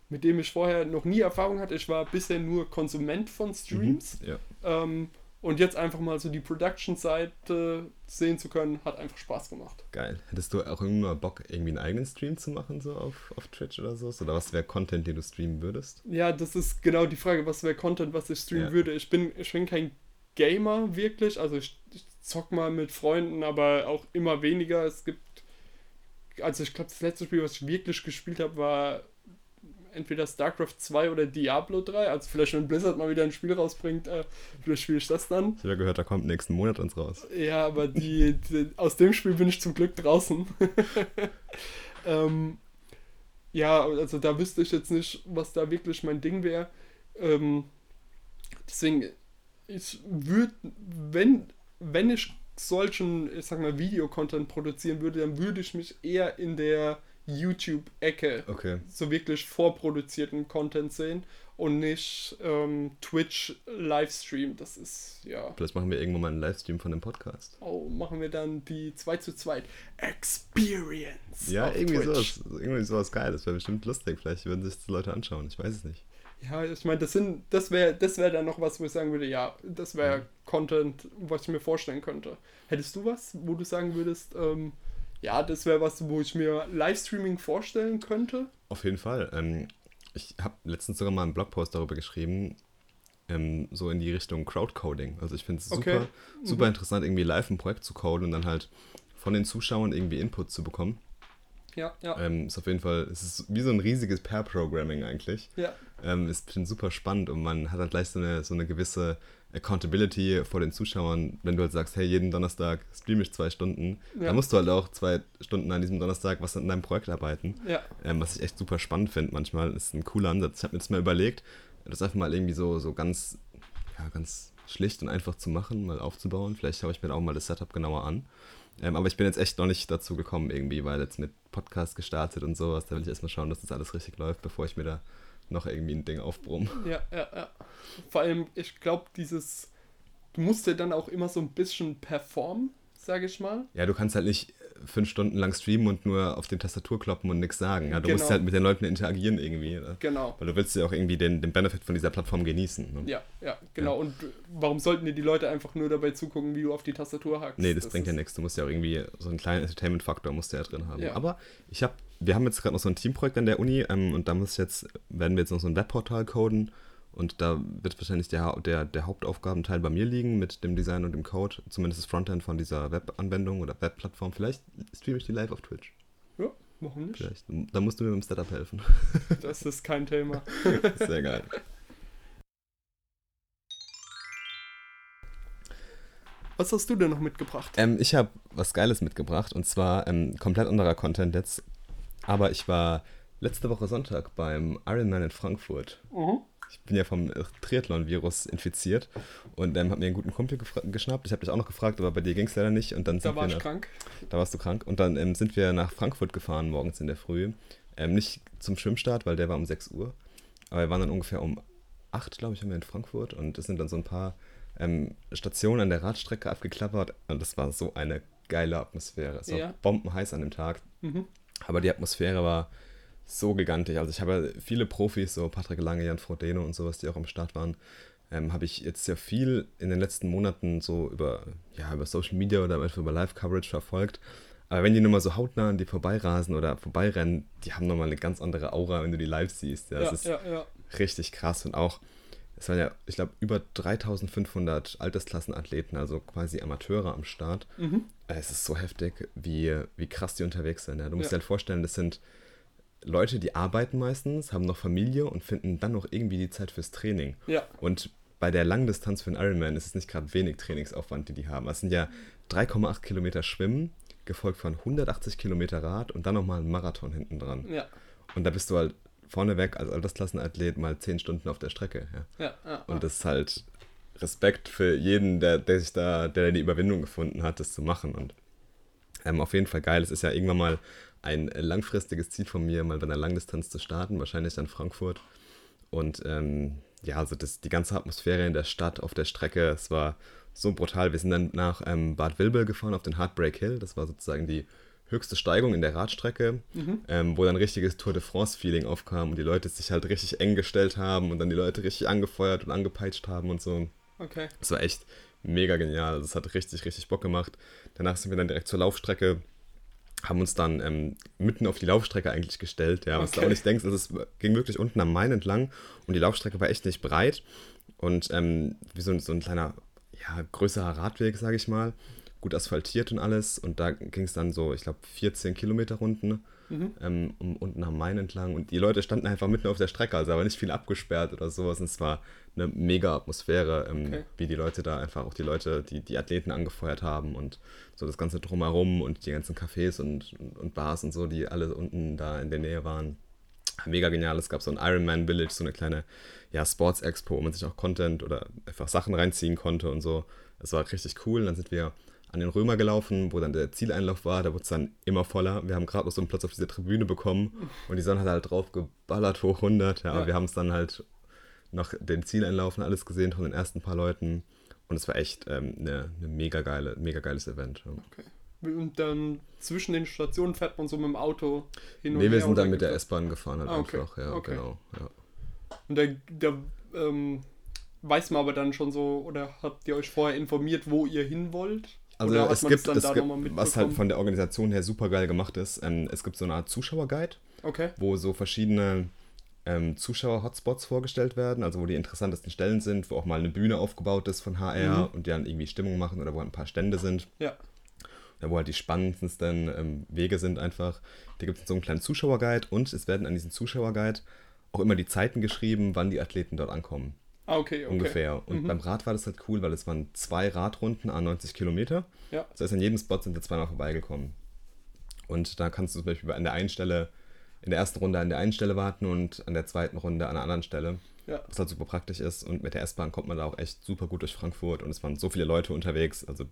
mit dem ich vorher noch nie Erfahrung hatte. Ich war bisher nur Konsument von Streams. Mhm, ja. ähm, und jetzt einfach mal so die Production-Seite sehen zu können, hat einfach Spaß gemacht. Geil. Hättest du auch irgendwann mal Bock, irgendwie einen eigenen Stream zu machen, so auf, auf Twitch oder so? Oder was wäre Content, den du streamen würdest? Ja, das ist genau die Frage, was wäre Content, was ich streamen ja. würde. Ich bin, ich bin kein Gamer wirklich, also ich, ich zock mal mit Freunden, aber auch immer weniger. Es gibt, also ich glaube, das letzte Spiel, was ich wirklich gespielt habe, war entweder StarCraft 2 oder Diablo 3. Also vielleicht, wenn Blizzard mal wieder ein Spiel rausbringt, äh, vielleicht spiele ich das dann. Ich habe ja gehört, da kommt nächsten Monat uns raus. Ja, aber die, die aus dem Spiel bin ich zum Glück draußen. ähm, ja, also da wüsste ich jetzt nicht, was da wirklich mein Ding wäre. Ähm, deswegen, ich würde, wenn, wenn ich solchen, ich sag mal, Videocontent produzieren würde, dann würde ich mich eher in der YouTube-Ecke okay. so wirklich vorproduzierten Content sehen und nicht ähm, Twitch-Livestream. Das ist, ja. Vielleicht machen wir irgendwann mal einen Livestream von dem Podcast. Oh, machen wir dann die 2 zu 2 Experience. Ja, irgendwie sowas, irgendwie sowas geil. Das wäre bestimmt lustig. Vielleicht würden sich die Leute anschauen. Ich weiß es nicht. Ja, ich meine, das sind, das wäre das wär dann noch was, wo ich sagen würde, ja, das wäre Mhm. Content, was ich mir vorstellen könnte. Hättest du was, wo du sagen würdest, ähm, ja, das wäre was, wo ich mir Livestreaming vorstellen könnte? Auf jeden Fall. Ähm, ich habe letztens sogar mal einen Blogpost darüber geschrieben, ähm, so in die Richtung Crowdcoding. Also ich finde es super, Okay. super Mhm. interessant, irgendwie live ein Projekt zu coden und dann halt von den Zuschauern irgendwie Input zu bekommen. Ja, ja, Ähm, ist auf jeden Fall, es ist wie so ein riesiges Pair-Programming eigentlich. ja, Ähm, ist bestimmt super spannend und man hat halt gleich so eine, so eine gewisse Accountability vor den Zuschauern, wenn du halt sagst, hey, jeden Donnerstag streame ich zwei Stunden, Ja. dann musst du halt auch zwei Stunden an diesem Donnerstag was an deinem Projekt arbeiten. ja, Ähm, was ich echt super spannend finde manchmal, ist ein cooler Ansatz. Ich habe mir das mal überlegt, das einfach mal irgendwie so, so ganz, ja, ganz schlicht und einfach zu machen, mal aufzubauen. Vielleicht schaue ich mir auch mal das Setup genauer an. Ähm, aber ich bin jetzt echt noch nicht dazu gekommen irgendwie, weil jetzt mit Podcast gestartet und sowas, da will ich erstmal schauen, dass das alles richtig läuft, bevor ich mir da noch irgendwie ein Ding aufbrumme. ja, ja, ja. Vor allem, ich glaube, dieses, du musst ja dann auch immer so ein bisschen performen, sage ich mal. Ja, du kannst halt nicht fünf Stunden lang streamen und nur auf die Tastatur kloppen und nichts sagen. Ja, du musst Genau. halt mit den Leuten interagieren irgendwie. Ne? Genau. Weil du willst ja auch irgendwie den, den Benefit von dieser Plattform genießen. Ne? Ja, ja, genau. Und warum sollten dir die Leute einfach nur dabei zugucken, wie du auf die Tastatur hackst? Nee, das, bringt ja nichts. Du musst ja auch irgendwie so einen kleinen Entertainment-Faktor musst du ja drin haben. Ja. Aber ich habe, wir haben jetzt gerade noch so ein Teamprojekt an der Uni ähm, und da muss jetzt, werden wir jetzt noch so ein Webportal coden und da wird wahrscheinlich der, der, der Hauptaufgabenteil bei mir liegen mit dem Design und dem Code, zumindest das Frontend von dieser Webanwendung oder Webplattform. Vielleicht streame ich die live auf Twitch. Ja, warum nicht? Vielleicht. Da musst du mir beim Setup helfen. Das ist kein Thema. Sehr geil. Was hast du denn noch mitgebracht? Ähm, ich habe was Geiles mitgebracht und zwar ähm, komplett anderer Content jetzt. Aber ich war letzte Woche Sonntag beim Ironman in Frankfurt. Mhm. Ich bin ja vom Triathlon-Virus infiziert und ähm, habe mir einen guten Kumpel geschnappt. Ich habe dich auch noch gefragt, aber bei dir ging es leider nicht. Und dann Da sind war wir ich nach, krank. da warst du krank. Und dann ähm, sind wir nach Frankfurt gefahren, morgens in der Früh. Ähm, nicht zum Schwimmstart, weil der war um 6 Uhr. Aber wir waren dann ungefähr um 8, glaube ich, haben wir in Frankfurt. Und es sind dann so ein paar ähm, Stationen an der Radstrecke abgeklappert. Und das war so eine geile Atmosphäre. Es war Ja. bombenheiß an dem Tag. Mhm. Aber die Atmosphäre war so gigantisch. Also ich habe viele Profis, so Patrick Lange, Jan Frodeno und sowas, die auch am Start waren, ähm, habe ich jetzt sehr viel in den letzten Monaten so über, ja, über Social Media oder einfach über Live-Coverage verfolgt. Aber wenn die nur mal so hautnah an die vorbeirasen oder vorbeirennen, die haben nochmal eine ganz andere Aura, wenn du die live siehst. Ja, Ja, das ist ja, ja. richtig krass und auch, es waren ja, ich glaube, über 3500 Altersklassenathleten, also quasi Amateure am Start. Mhm. Es ist so heftig, wie, wie krass die unterwegs sind. Ja. Du musst dir halt vorstellen, das sind Leute, die arbeiten meistens, haben noch Familie und finden dann noch irgendwie die Zeit fürs Training. Ja, Und bei der Langdistanz für einen Ironman ist es nicht gerade wenig Trainingsaufwand, die die haben. Es sind ja 3,8 Kilometer Schwimmen, gefolgt von 180 Kilometer Rad und dann nochmal ein Marathon hinten dran. ja, Und da bist du halt vorneweg als Altersklassenathlet mal 10 Stunden auf der Strecke. Ja. ja, ja. Und das ist halt Respekt für jeden, der, der sich da, der die Überwindung gefunden hat, das zu machen. Und ähm, auf jeden Fall geil. Es ist ja irgendwann mal ein langfristiges Ziel von mir, mal bei einer Langdistanz zu starten, wahrscheinlich dann Frankfurt. Und ähm, ja, also das, die ganze Atmosphäre in der Stadt, auf der Strecke, es war so brutal. Wir sind dann nach ähm, Bad Vilbel gefahren auf den Heartbreak Hill. Das war sozusagen die höchste Steigung in der Radstrecke, Mhm. ähm, wo dann richtiges Tour de France-Feeling aufkam und die Leute sich halt richtig eng gestellt haben und dann die Leute richtig angefeuert und angepeitscht haben und so. Okay. Das war echt mega genial. Also es hat richtig, richtig Bock gemacht. Danach sind wir dann direkt zur Laufstrecke, haben uns dann ähm, mitten auf die Laufstrecke eigentlich gestellt. Ja, was du Okay. auch nicht denkst, also es ging wirklich unten am Main entlang und die Laufstrecke war echt nicht breit und ähm, wie so, ein- so ein kleiner, ja, größerer Radweg, sage ich mal. Gut asphaltiert und alles. Und da ging es dann so, ich glaube, 14 Kilometer Runden Mhm. ähm, um, unten am Main entlang. Und die Leute standen einfach mitten auf der Strecke, also aber nicht viel abgesperrt oder sowas. Und es war eine mega Atmosphäre, ähm, Okay. wie die Leute da einfach auch die Leute, die, die Athleten angefeuert haben und so das Ganze drumherum und die ganzen Cafés und, und, und Bars und so, die alle unten da in der Nähe waren. Mega genial. Es gab so ein Ironman Village, so eine kleine ja, Sports Expo, wo man sich auch Content oder einfach Sachen reinziehen konnte und so. Es war richtig cool. Dann sind wir an den Römer gelaufen, wo dann der Zieleinlauf war. Da wurde es dann immer voller. Wir haben gerade noch so einen Platz auf dieser Tribüne bekommen und die Sonne hat halt drauf geballert hoch 100. Ja, Ja. aber wir haben es dann halt noch den Zieleinlauf und alles gesehen von den ersten paar Leuten. Und es war echt ähm, eine, eine mega geile, mega geiles Event. Ja. Okay. Und dann zwischen den Stationen fährt man so mit dem Auto hin und Nee, wir her sind dann mit der S-Bahn gefahren halt Ah, okay. einfach. Ja, Okay. genau. Ja. Und da, da ähm, weiß man aber dann schon so, oder habt ihr euch vorher informiert, wo ihr hin wollt? Also oder es gibt, es da gibt was halt von der Organisation her super geil gemacht ist, ähm, es gibt so eine Art Zuschauerguide, Okay. wo so verschiedene ähm, Zuschauer-Hotspots vorgestellt werden, also wo die interessantesten Stellen sind, wo auch mal eine Bühne aufgebaut ist von HR und die dann irgendwie Stimmung machen oder wo ein paar Stände sind. Ja. Ja, wo halt die spannendsten ähm, Wege sind einfach. Da gibt es so einen kleinen Zuschauerguide und es werden an diesem Zuschauerguide auch immer die Zeiten geschrieben, wann die Athleten dort ankommen. Ah, okay, okay. Ungefähr. Und beim Rad war das halt cool, weil es waren zwei Radrunden an 90 Kilometer. Ja. Das heißt, an jedem Spot sind wir zweimal vorbeigekommen. Und da kannst du zum Beispiel an der einen Stelle, in der ersten Runde an der einen Stelle warten und an der zweiten Runde an der anderen Stelle. Ja. Was halt super praktisch ist. Und mit der S-Bahn kommt man da auch echt super gut durch Frankfurt und es waren so viele Leute unterwegs. Also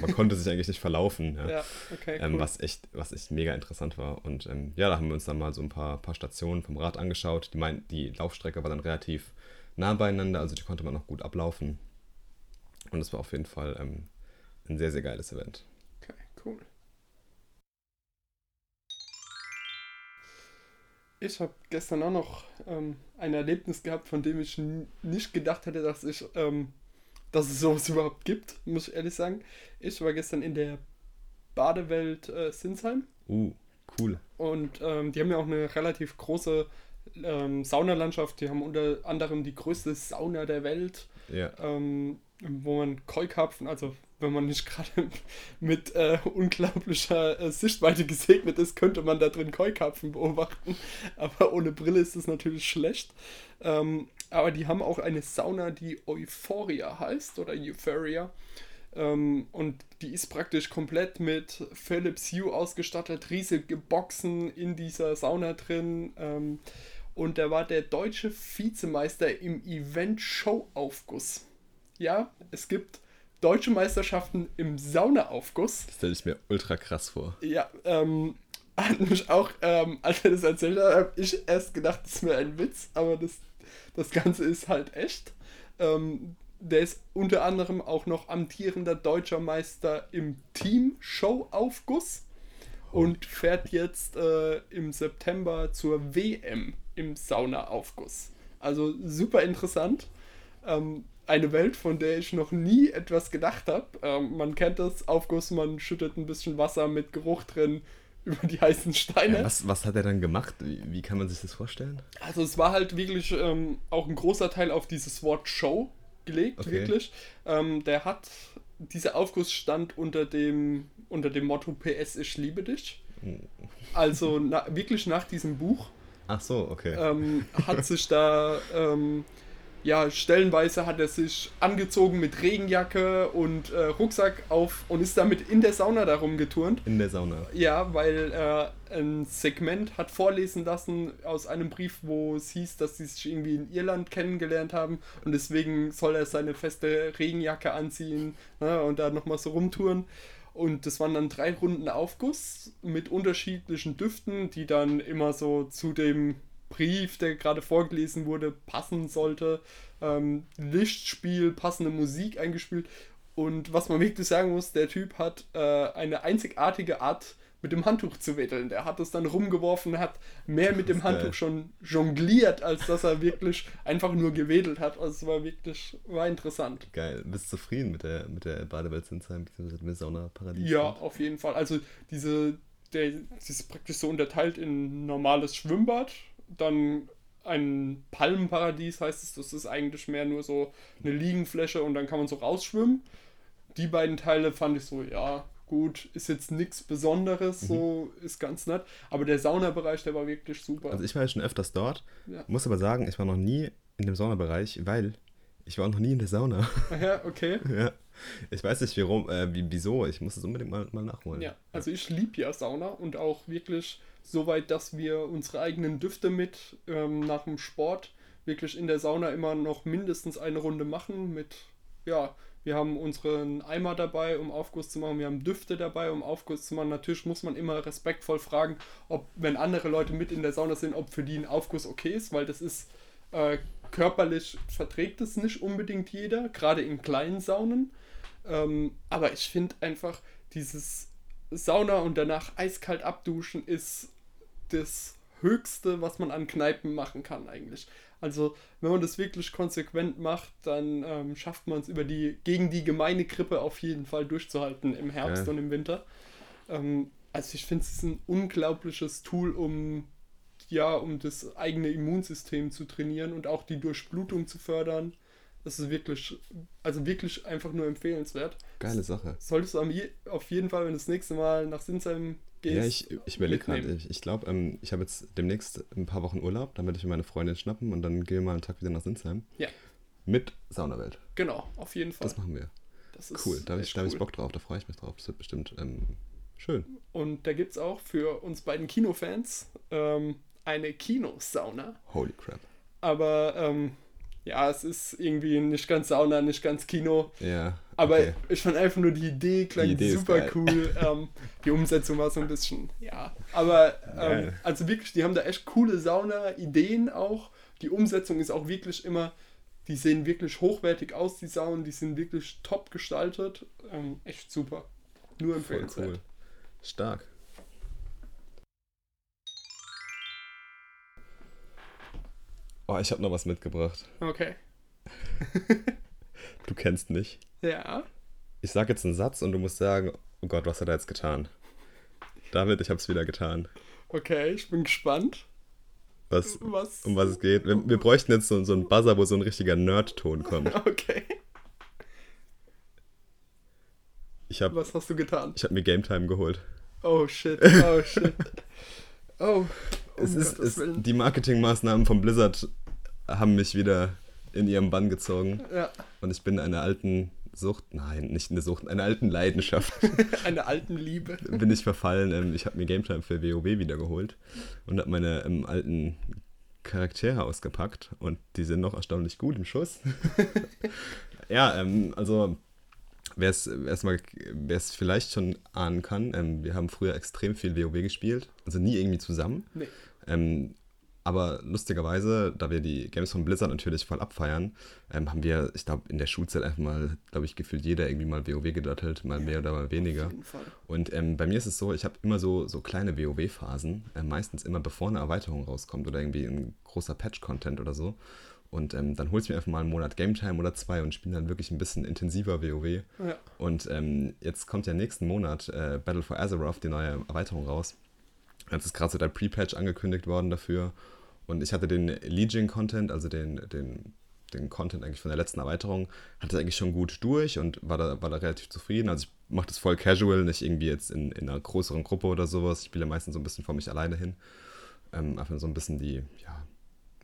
man konnte sich eigentlich nicht verlaufen. Ja. Ja, okay, Ähm, cool. was, echt, was echt mega interessant war. Und ähm, ja, da haben wir uns dann mal so ein paar, paar Stationen vom Rad angeschaut. Die, mein, die Laufstrecke war dann relativ nah beieinander, also die konnte man noch gut ablaufen. Und es war auf jeden Fall ähm, ein sehr, sehr geiles Event. Okay, cool. Ich habe gestern auch noch ähm, ein Erlebnis gehabt, von dem ich nicht gedacht hätte, dass ich, ähm, dass es sowas überhaupt gibt, muss ich ehrlich sagen. Ich war gestern in der Badewelt äh, Sinsheim Uh, cool. und ähm, die haben ja auch eine relativ große ähm, Saunalandschaft. Die haben unter anderem die größte Sauna der Welt Ja. ähm, wo man Keukarpfen, also wenn man nicht gerade mit äh, unglaublicher äh, Sichtweite gesegnet ist, könnte man da drin Keukarpfen beobachten. Aber ohne Brille ist das natürlich schlecht. Ähm, aber die haben auch eine Sauna, die Euphoria heißt oder Euphoria. Ähm, und die ist praktisch komplett mit Philips Hue ausgestattet, riesige Boxen in dieser Sauna drin. Ähm, und da war der deutsche Vizemeister im Event-Show-Aufguss. Ja, es gibt deutsche Meisterschaften im Saunaaufguss. Das stelle ich mir ultra krass vor. Ja, ähm, hat mich auch, ähm, als er das erzählt hat, habe ich erst gedacht, das wäre ein Witz, aber das, das Ganze ist halt echt. Ähm, der ist unter anderem auch noch amtierender deutscher Meister im Team-Show-Aufguss und fährt jetzt äh, im September zur WM im Saunaaufguss. Also super interessant. Ähm, eine Welt, von der ich noch nie etwas gedacht habe. Ähm, man kennt das, Aufguss, man schüttet ein bisschen Wasser mit Geruch drin über die heißen Steine. Ja, was, was hat er dann gemacht? Wie, wie kann man sich das vorstellen? Also es war halt wirklich ähm, auch ein großer Teil auf dieses Wort Show gelegt, Okay. wirklich. Ähm, der hat, dieser Aufguss stand unter dem, unter dem Motto PS, ich liebe dich. Also na, wirklich nach diesem Buch Ach so, okay. ähm, hat sich da, ähm, ja, stellenweise hat er sich angezogen mit Regenjacke und äh, Rucksack auf und ist damit in der Sauna darum geturnt. In der Sauna. Ja, weil er ein Segment hat vorlesen lassen aus einem Brief, wo es hieß, dass sie sich irgendwie in Irland kennengelernt haben und deswegen soll er seine feste Regenjacke anziehen ne, und da nochmal so rumtouren. Und das waren dann drei Runden Aufguss mit unterschiedlichen Düften, die dann immer so zu dem Brief, der gerade vorgelesen wurde, passen sollte. Ähm, Lichtspiel, passende Musik eingespielt. Und was man wirklich sagen muss, der Typ hat äh, eine einzigartige Art, mit dem Handtuch zu wedeln. Der hat es dann rumgeworfen, hat mehr mit dem ist geil. Handtuch schon jongliert, als dass er wirklich einfach nur gewedelt hat. Also es war wirklich, war interessant. Geil. Bist du zufrieden mit der, mit der Badewelt Sinsheim, beziehungsweise mit Saunaparadies? Ja, auf jeden Fall. Also diese, der, das ist praktisch so unterteilt in normales Schwimmbad, dann ein Palmenparadies heißt es, das ist eigentlich mehr nur so eine Liegenfläche und dann kann man so rausschwimmen. Die beiden Teile fand ich so, ja, gut, ist jetzt nichts Besonderes, so ist ganz nett. Aber der Saunabereich, der war wirklich super. Also ich war ja schon öfters dort, Ja. muss aber sagen, ich war noch nie in dem Saunabereich, weil ich war noch nie in der Sauna. ja, okay. ja. Ich weiß nicht, warum, äh, wie, wieso. Ich muss es unbedingt mal, mal nachholen. Ja, also ich liebe ja Sauna und auch wirklich so weit, dass wir unsere eigenen Düfte mit ähm, nach dem Sport wirklich in der Sauna immer noch mindestens eine Runde machen mit, ja, wir haben unseren Eimer dabei, um Aufguss zu machen, wir haben Düfte dabei, um Aufguss zu machen. Natürlich muss man immer respektvoll fragen, ob, wenn andere Leute mit in der Sauna sind, ob für die ein Aufguss okay ist, weil das ist äh, körperlich verträgt es nicht unbedingt jeder, gerade in kleinen Saunen. Ähm, aber ich finde einfach, dieses Sauna und danach eiskalt abduschen ist das Höchste, was man an Kneipen machen kann eigentlich. Also wenn man das wirklich konsequent macht, dann ähm, schafft man es über die gegen die gemeine Grippe auf jeden Fall durchzuhalten im Herbst Ja. und im Winter. Ähm, also ich finde es ist ein unglaubliches Tool, um ja um das eigene Immunsystem zu trainieren und auch die Durchblutung zu fördern. Das ist wirklich, also wirklich einfach nur empfehlenswert. Geile Sache. Solltest du am je, auf jeden Fall, wenn du das nächste Mal nach Sinsheim gehst. Ja, ich, ich überlege gerade. Ich, ich glaube, ähm, ich habe jetzt demnächst ein paar Wochen Urlaub, dann werde ich mir meine Freundin schnappen und dann gehen wir mal einen Tag wieder nach Sinsheim. Ja. Mit Saunawelt. Genau, auf jeden Fall. Das machen wir. Das ist Cool. Da habe ich, hab ich cool. Bock drauf, da freue ich mich drauf. Das wird bestimmt ähm, schön. Und da gibt es auch für uns beiden Kinofans ähm, eine Kinosauna. Holy crap. Aber ähm, ja, es ist irgendwie nicht ganz Sauna, nicht ganz Kino. Ja. Aber okay. ich fand einfach nur die Idee klang Die Idee super cool. ähm, die Umsetzung war so ein bisschen, ja. Aber ähm, also wirklich, die haben da echt coole Sauna-Ideen auch. Die Umsetzung ist auch wirklich immer, die sehen wirklich hochwertig aus, die Saunen, die sind wirklich top gestaltet. Ähm, echt super. Nur Voll empfehlenswert. cool. Stark. Oh, ich habe noch was mitgebracht. Okay. Du kennst mich. Ja. Ich sage jetzt einen Satz und du musst sagen, oh Gott, was hat er jetzt getan? David, ich habe es wieder getan. Okay, ich bin gespannt. Was, Was? um was es geht. Wir, wir bräuchten jetzt so, so einen Buzzer, wo so ein richtiger Nerd-Ton kommt. Okay. Ich habe Was hast du getan? ich hab mir Game Time geholt. Oh shit. Oh shit. Oh. Es um ist, es, die Marketingmaßnahmen von Blizzard haben mich wieder in ihren Bann gezogen. Ja, Und ich bin einer alten Sucht, nein, nicht eine Sucht, einer alten Leidenschaft eine alten Liebe. bin ich verfallen. Ähm, Ich habe mir Game Time für WoW wieder geholt und habe meine ähm, alten Charaktere ausgepackt und die sind noch erstaunlich gut im Schuss. ja, ähm, also wer es erstmal, wer es vielleicht schon ahnen kann, ähm, wir haben früher extrem viel WoW gespielt, also nie irgendwie zusammen. Nee. Ähm, aber lustigerweise, da wir die Games von Blizzard natürlich voll abfeiern, ähm, haben wir, ich glaube, in der Schulzeit einfach mal, glaube ich, gefühlt jeder irgendwie mal WoW gedottelt, mal mehr oder mal weniger. Und ähm, bei mir ist es so, ich habe immer so, so kleine WoW-Phasen, äh, meistens immer bevor eine Erweiterung rauskommt oder irgendwie ein großer Patch-Content oder so. Und ähm, dann hol ich mir einfach mal einen Monat Game Time oder zwei und spiele dann wirklich ein bisschen intensiver WoW. Ja. Und ähm, jetzt kommt ja nächsten Monat äh, Battle for Azeroth, die neue Erweiterung raus. Jetzt ist gerade so der Pre-Patch angekündigt worden dafür. Und ich hatte den Legion-Content, also den, den, den Content eigentlich von der letzten Erweiterung, hatte eigentlich schon gut durch und war da, war da relativ zufrieden. Also ich mache das voll casual, nicht irgendwie jetzt in, in einer größeren Gruppe oder sowas. Ich spiele meistens so ein bisschen vor mich alleine hin. Ähm, einfach so ein bisschen die, ja,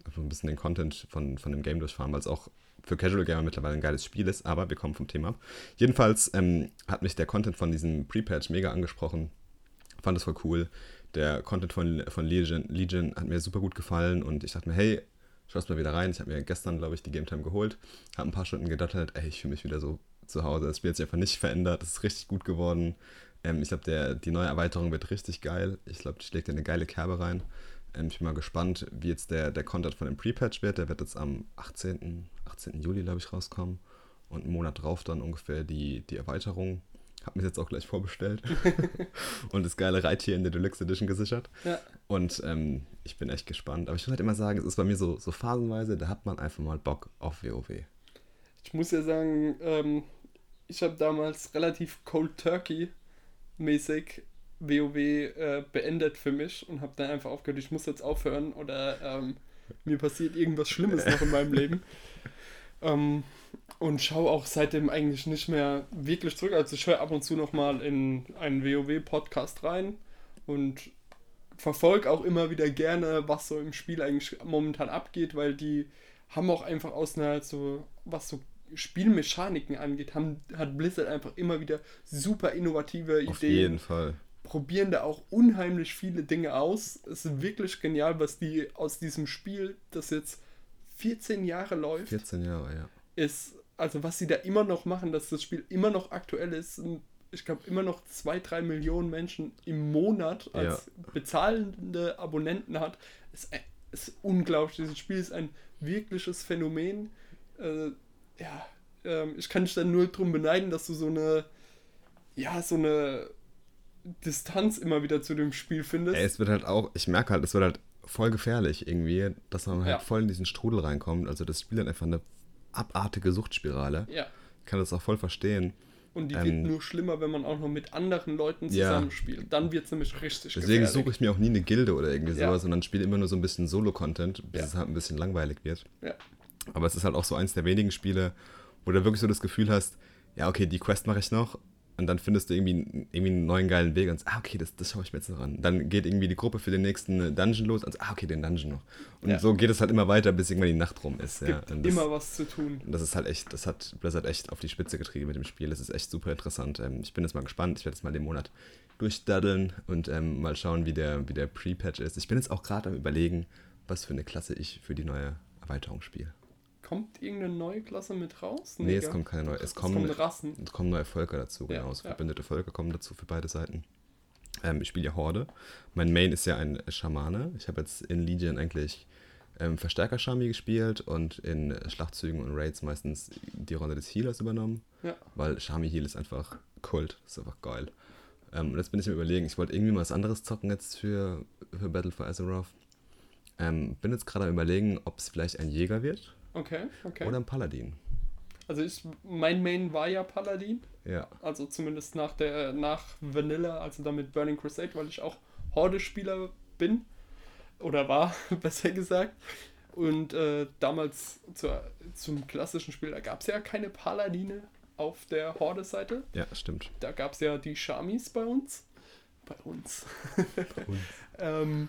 einfach ein bisschen den Content von, von dem Game durchfahren, weil es auch für Casual Gamer mittlerweile ein geiles Spiel ist, aber wir kommen vom Thema ab. Jedenfalls ähm, hat mich der Content von diesem Pre-Patch mega angesprochen. Fand es voll cool. Der Content von, von Legion, Legion hat mir super gut gefallen und ich dachte mir, hey, schaust mal wieder rein. Ich habe mir gestern, glaube ich, die Game Time geholt, habe ein paar Stunden gedattelt, ey, ich fühle mich wieder so zu Hause. Das Spiel hat sich einfach nicht verändert, es ist richtig gut geworden. Ähm, ich glaube, die neue Erweiterung wird richtig geil. Ich glaube, die schlägt eine geile Kerbe rein. Ich bin mal gespannt, wie jetzt der, der Content von dem Pre-Patch wird. Der wird jetzt am 18. 18. Juli, glaube ich, rauskommen. Und einen Monat drauf dann ungefähr die, die Erweiterung. Hab mir jetzt auch gleich vorbestellt. und das geile Reittier in der Deluxe Edition gesichert. Ja. Und ähm, ich bin echt gespannt. Aber ich muss halt immer sagen, es ist bei mir so, so phasenweise, da hat man einfach mal Bock auf WoW. Ich muss ja sagen, ähm, ich habe damals relativ Cold Turkey mäßig WoW äh, beendet für mich und habe dann einfach aufgehört, ich muss jetzt aufhören oder ähm, mir passiert irgendwas Schlimmes noch in meinem Leben. Ähm, und schaue auch seitdem eigentlich nicht mehr wirklich zurück. Also ich höre ab und zu noch mal in einen WoW-Podcast rein und verfolge auch immer wieder gerne, was so im Spiel eigentlich momentan abgeht, weil die haben auch einfach aus einer so, was so Spielmechaniken angeht, haben, hat Blizzard einfach immer wieder super innovative Auf Ideen jeden Fall. Probieren da auch unheimlich viele Dinge aus. Es ist wirklich genial, was die aus diesem Spiel, das jetzt 14 Jahre läuft, 14 Jahre, ja. ist, also was sie da immer noch machen, dass das Spiel immer noch aktuell ist. Und Ich glaube, immer noch zwei, drei Millionen Menschen im Monat als bezahlende Abonnenten hat. Ist, ein- ist unglaublich. Dieses Spiel ist ein wirkliches Phänomen. Äh, ja, ähm, ich kann dich dann nur drum beneiden, dass du so eine, ja, so eine Distanz immer wieder zu dem Spiel findest. Ey, es wird halt auch, ich merke halt, es wird halt voll gefährlich irgendwie, dass man halt Ja. voll in diesen Strudel reinkommt. Also das Spiel hat einfach eine abartige Suchtspirale. Ja. Ich kann das auch voll verstehen. Und die Ähm, wird nur schlimmer, wenn man auch noch mit anderen Leuten Ja. zusammenspielt. Dann wird es nämlich richtig Deswegen gefährlich. suche ich mir auch nie eine Gilde oder irgendwie Ja. sowas, sondern spiele immer nur so ein bisschen Solo-Content, bis Ja. es halt ein bisschen langweilig wird. Ja. Aber es ist halt auch so eins der wenigen Spiele, wo du wirklich so das Gefühl hast, ja, okay, die Quest mache ich noch. Und dann findest du irgendwie, irgendwie einen neuen geilen Weg und sagst, ah, okay, das, das schaue ich mir jetzt noch an. Dann geht irgendwie die Gruppe für den nächsten Dungeon los und sagst, ah, okay, den Dungeon noch. Und Ja. so geht es halt immer weiter, bis irgendwann die Nacht rum ist. Ja. Gibt Und das, immer was zu tun. und das ist halt echt, das hat Blizzard echt auf die Spitze getrieben mit dem Spiel. Das ist echt super interessant. Ähm, ich bin jetzt mal gespannt. Ich werde jetzt mal den Monat durchdaddeln und ähm, mal schauen, wie der, wie der Pre-Patch ist. Ich bin jetzt auch gerade am überlegen, was für eine Klasse ich für die neue Erweiterung spiele. Kommt irgendeine neue Klasse mit raus? Nee, es gell? kommt keine neue. Es Es kommen, kommen Rassen. es kommen neue Völker dazu, Ja, genau. Es ja. verbündete Völker kommen dazu für beide Seiten. Ähm, ich spiele ja Horde. Mein Main ist ja ein Schamane. Ich habe jetzt in Legion eigentlich ähm, Verstärker-Shami gespielt und in Schlachtzügen und Raids meistens die Rolle des Healers übernommen. Ja. Weil Shami Heal ist einfach Kult. Ist einfach geil. Ähm, und jetzt bin ich mir überlegen, ich wollte irgendwie mal was anderes zocken jetzt für, für Battle for Azeroth. Ähm, bin jetzt gerade am überlegen, ob es vielleicht ein Jäger wird Okay, okay. oder ein Paladin. Also ich, mein Main war ja Paladin. Ja. Also zumindest nach der nach Vanilla, also dann mit Burning Crusade, weil ich auch Horde-Spieler bin. Oder war, besser gesagt. Und äh, damals zur, zum klassischen Spiel, da gab es ja keine Paladine auf der Horde-Seite. Ja, stimmt. Da gab es ja die Shamis bei uns. Bei uns. ähm,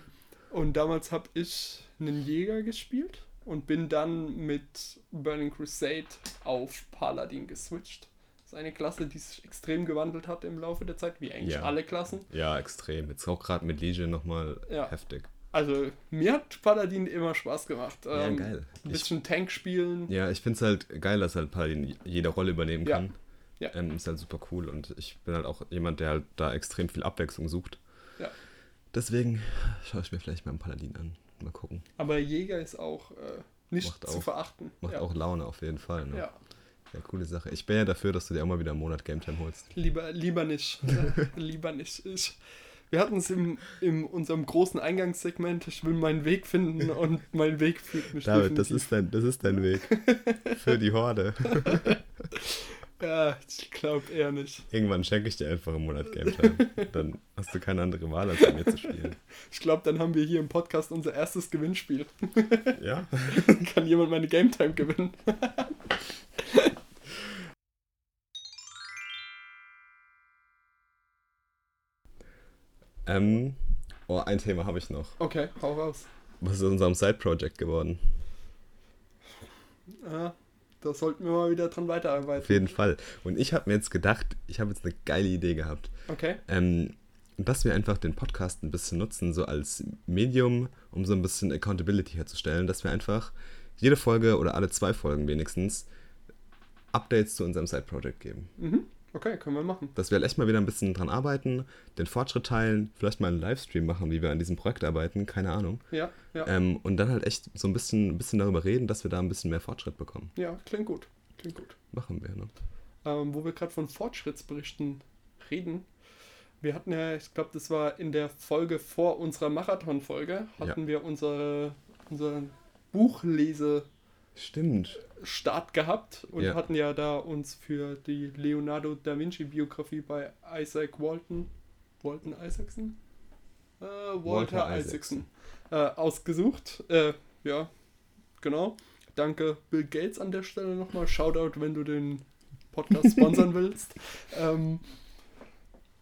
und damals habe ich einen Jäger gespielt und bin dann mit Burning Crusade auf Paladin geswitcht. Das ist eine Klasse, die sich extrem gewandelt hat im Laufe der Zeit, wie eigentlich Ja. alle Klassen. Ja, extrem. Jetzt auch gerade mit Legion nochmal Ja. heftig. Also mir hat Paladin immer Spaß gemacht. Ja, Ähm, geil. Ein Ich, bisschen Tank spielen. ja, ich finde es halt geil, dass halt Paladin jede Rolle übernehmen Ja. kann. Ja. Ähm, ist halt super cool und ich bin halt auch jemand, der mal gucken. Aber Jäger ist auch äh, nicht Macht zu auch- verachten. Macht ja. auch Laune auf jeden Fall. Ne? ja. ja, coole Sache. Ich bin ja dafür, dass du dir auch mal wieder einen Monat Game Time holst. Lieber, lieber nicht. lieber nicht. Ich, wir hatten es in im, unserem großen Eingangssegment. Ich will meinen Weg finden und mein Weg führt mich David, das definitiv- ist, dein, das ist dein Weg. Für die Horde. Ja, ich glaube eher nicht. Irgendwann schenke ich dir einfach einen Monat Game Time. Dann hast du keine andere Wahl, als mit mir zu spielen. Ich glaube, dann haben wir hier im Podcast unser erstes Gewinnspiel. Ja? Kann jemand meine Game Time gewinnen? Ähm, oh, ein Thema habe ich noch. Okay, hau raus. Was ist aus unserem Side-Project geworden? Ja, da sollten wir mal wieder dran Auf weiterarbeiten. jeden Fall. Und ich habe mir jetzt gedacht, ich habe jetzt eine geile Idee gehabt. Okay. Ähm, dass wir einfach den Podcast ein bisschen nutzen, so als Medium, um so ein bisschen Accountability herzustellen, dass wir einfach jede Folge oder alle zwei Folgen wenigstens Updates zu unserem Side-Project geben. Mhm. Okay, können wir machen. Dass wir halt echt mal wieder ein bisschen dran arbeiten, den Fortschritt teilen, vielleicht mal einen Livestream machen, wie wir an diesem Projekt arbeiten, keine Ahnung. Ja, ja. Ähm, und dann halt echt so ein bisschen, ein bisschen darüber reden, dass wir da ein bisschen mehr Fortschritt bekommen. Ja, klingt gut. Klingt gut. Machen wir, ne? ähm, wo wir gerade von Fortschrittsberichten reden. Wir hatten ja, ich glaube, das war in der Folge vor unserer Marathon-Folge, hatten wir unsere, unseren Buchlese-Start Stimmt. gehabt und Ja. hatten ja da uns für die Leonardo da Vinci-Biografie bei Isaac Walton, Walton Isaacson? Äh, Walter, Walter Isaacson, äh, ausgesucht. Äh, ja, genau. Danke Bill Gates an der Stelle nochmal. Shoutout, wenn du den Podcast sponsern willst. Ähm,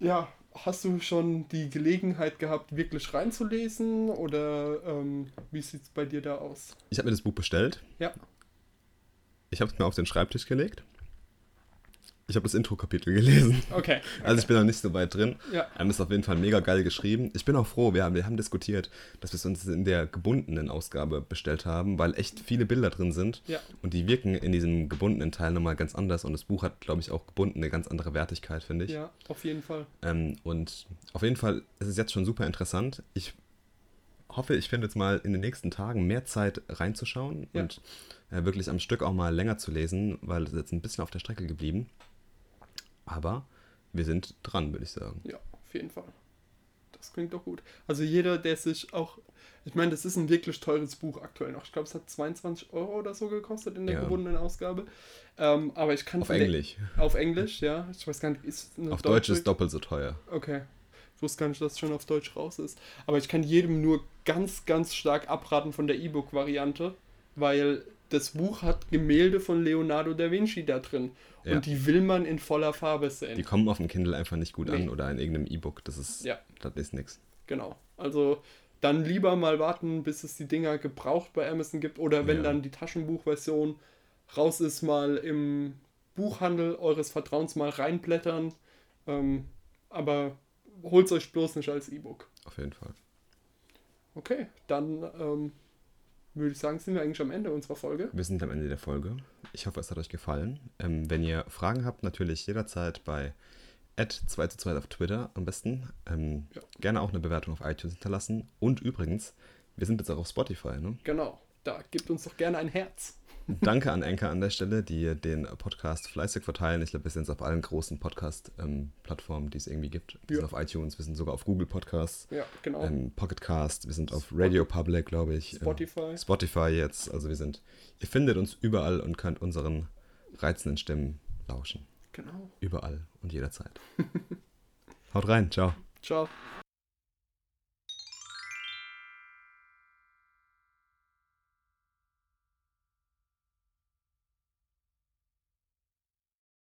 ja, hast du schon die Gelegenheit gehabt, wirklich reinzulesen oder ähm, wie sieht es bei dir da aus? Ich habe mir das Buch bestellt. Ja. Ich habe es mir auf den Schreibtisch gelegt. Ich habe das Intro-Kapitel gelesen. Okay. Also ich bin noch nicht so weit drin. Ja. Ähm, ist auf jeden Fall mega geil geschrieben. Ich bin auch froh, wir haben, wir haben diskutiert, dass wir es uns in der gebundenen Ausgabe bestellt haben, weil echt viele Bilder drin sind. Ja. Und die wirken in diesem gebundenen Teil nochmal ganz anders. Und das Buch hat, glaube ich, auch gebunden eine ganz andere Wertigkeit, finde ich. Ja, auf jeden Fall. Ähm, und auf jeden Fall ist es jetzt schon super interessant. Ich hoffe, ich finde jetzt mal in den nächsten Tagen mehr Zeit reinzuschauen Ja. und äh, wirklich am Stück auch mal länger zu lesen, weil es ist jetzt ein bisschen auf der Strecke geblieben. Aber wir sind dran, würde ich sagen. Ja, auf jeden Fall. Das klingt doch gut. Also jeder, der sich auch. Ich meine, das ist ein wirklich teures Buch aktuell noch. Ich glaube, es hat 22 Euro oder so gekostet in der Ja. gebundenen Ausgabe. Ähm, aber ich kann. Auf Englisch. Auf Englisch, ja. Ich weiß gar nicht, ist Auf Deutsch ist doppelt so teuer. Okay. Ich wusste gar nicht, dass es schon auf Deutsch raus ist. Aber ich kann jedem nur ganz, ganz stark abraten von der E-Book-Variante, weil das Buch hat Gemälde von Leonardo da Vinci da drin. Ja. Und die will man in voller Farbe sehen. Die kommen auf dem Kindle einfach nicht gut Nee. an oder in irgendeinem E-Book. Das ist, Ja. das ist nix. Genau. Also dann lieber mal warten, bis es die Dinger gebraucht bei Amazon gibt oder wenn Ja. dann die Taschenbuchversion raus ist, mal im Buchhandel eures Vertrauens mal reinblättern. Ähm, aber holt es euch bloß nicht als E-Book. Auf jeden Fall. Okay, dann ähm, würde ich sagen, sind wir eigentlich am Ende unserer Folge. Wir sind am Ende der Folge. Ich hoffe, es hat euch gefallen. Ähm, wenn ihr Fragen habt, natürlich jederzeit bei 2 zu 2 auf Twitter am besten. Ähm, Ja. Gerne auch eine Bewertung auf iTunes hinterlassen. Und übrigens, wir sind jetzt auch auf Spotify. Ne? Genau, da gebt uns doch gerne ein Herz. Danke an Anchor an der Stelle, die den Podcast fleißig verteilen. Ich glaube, wir sind auf allen großen Podcast-Plattformen, die es irgendwie gibt. Wir Ja. sind auf iTunes, wir sind sogar auf Google Podcasts, Ja, genau. ähm, Pocketcast, wir sind auf Radio Public, glaube ich. ähm, Spotify. Spotify jetzt. Also wir sind, ihr findet uns überall und könnt unseren reizenden Stimmen lauschen. Genau. Überall und jederzeit. Haut rein, ciao. Ciao.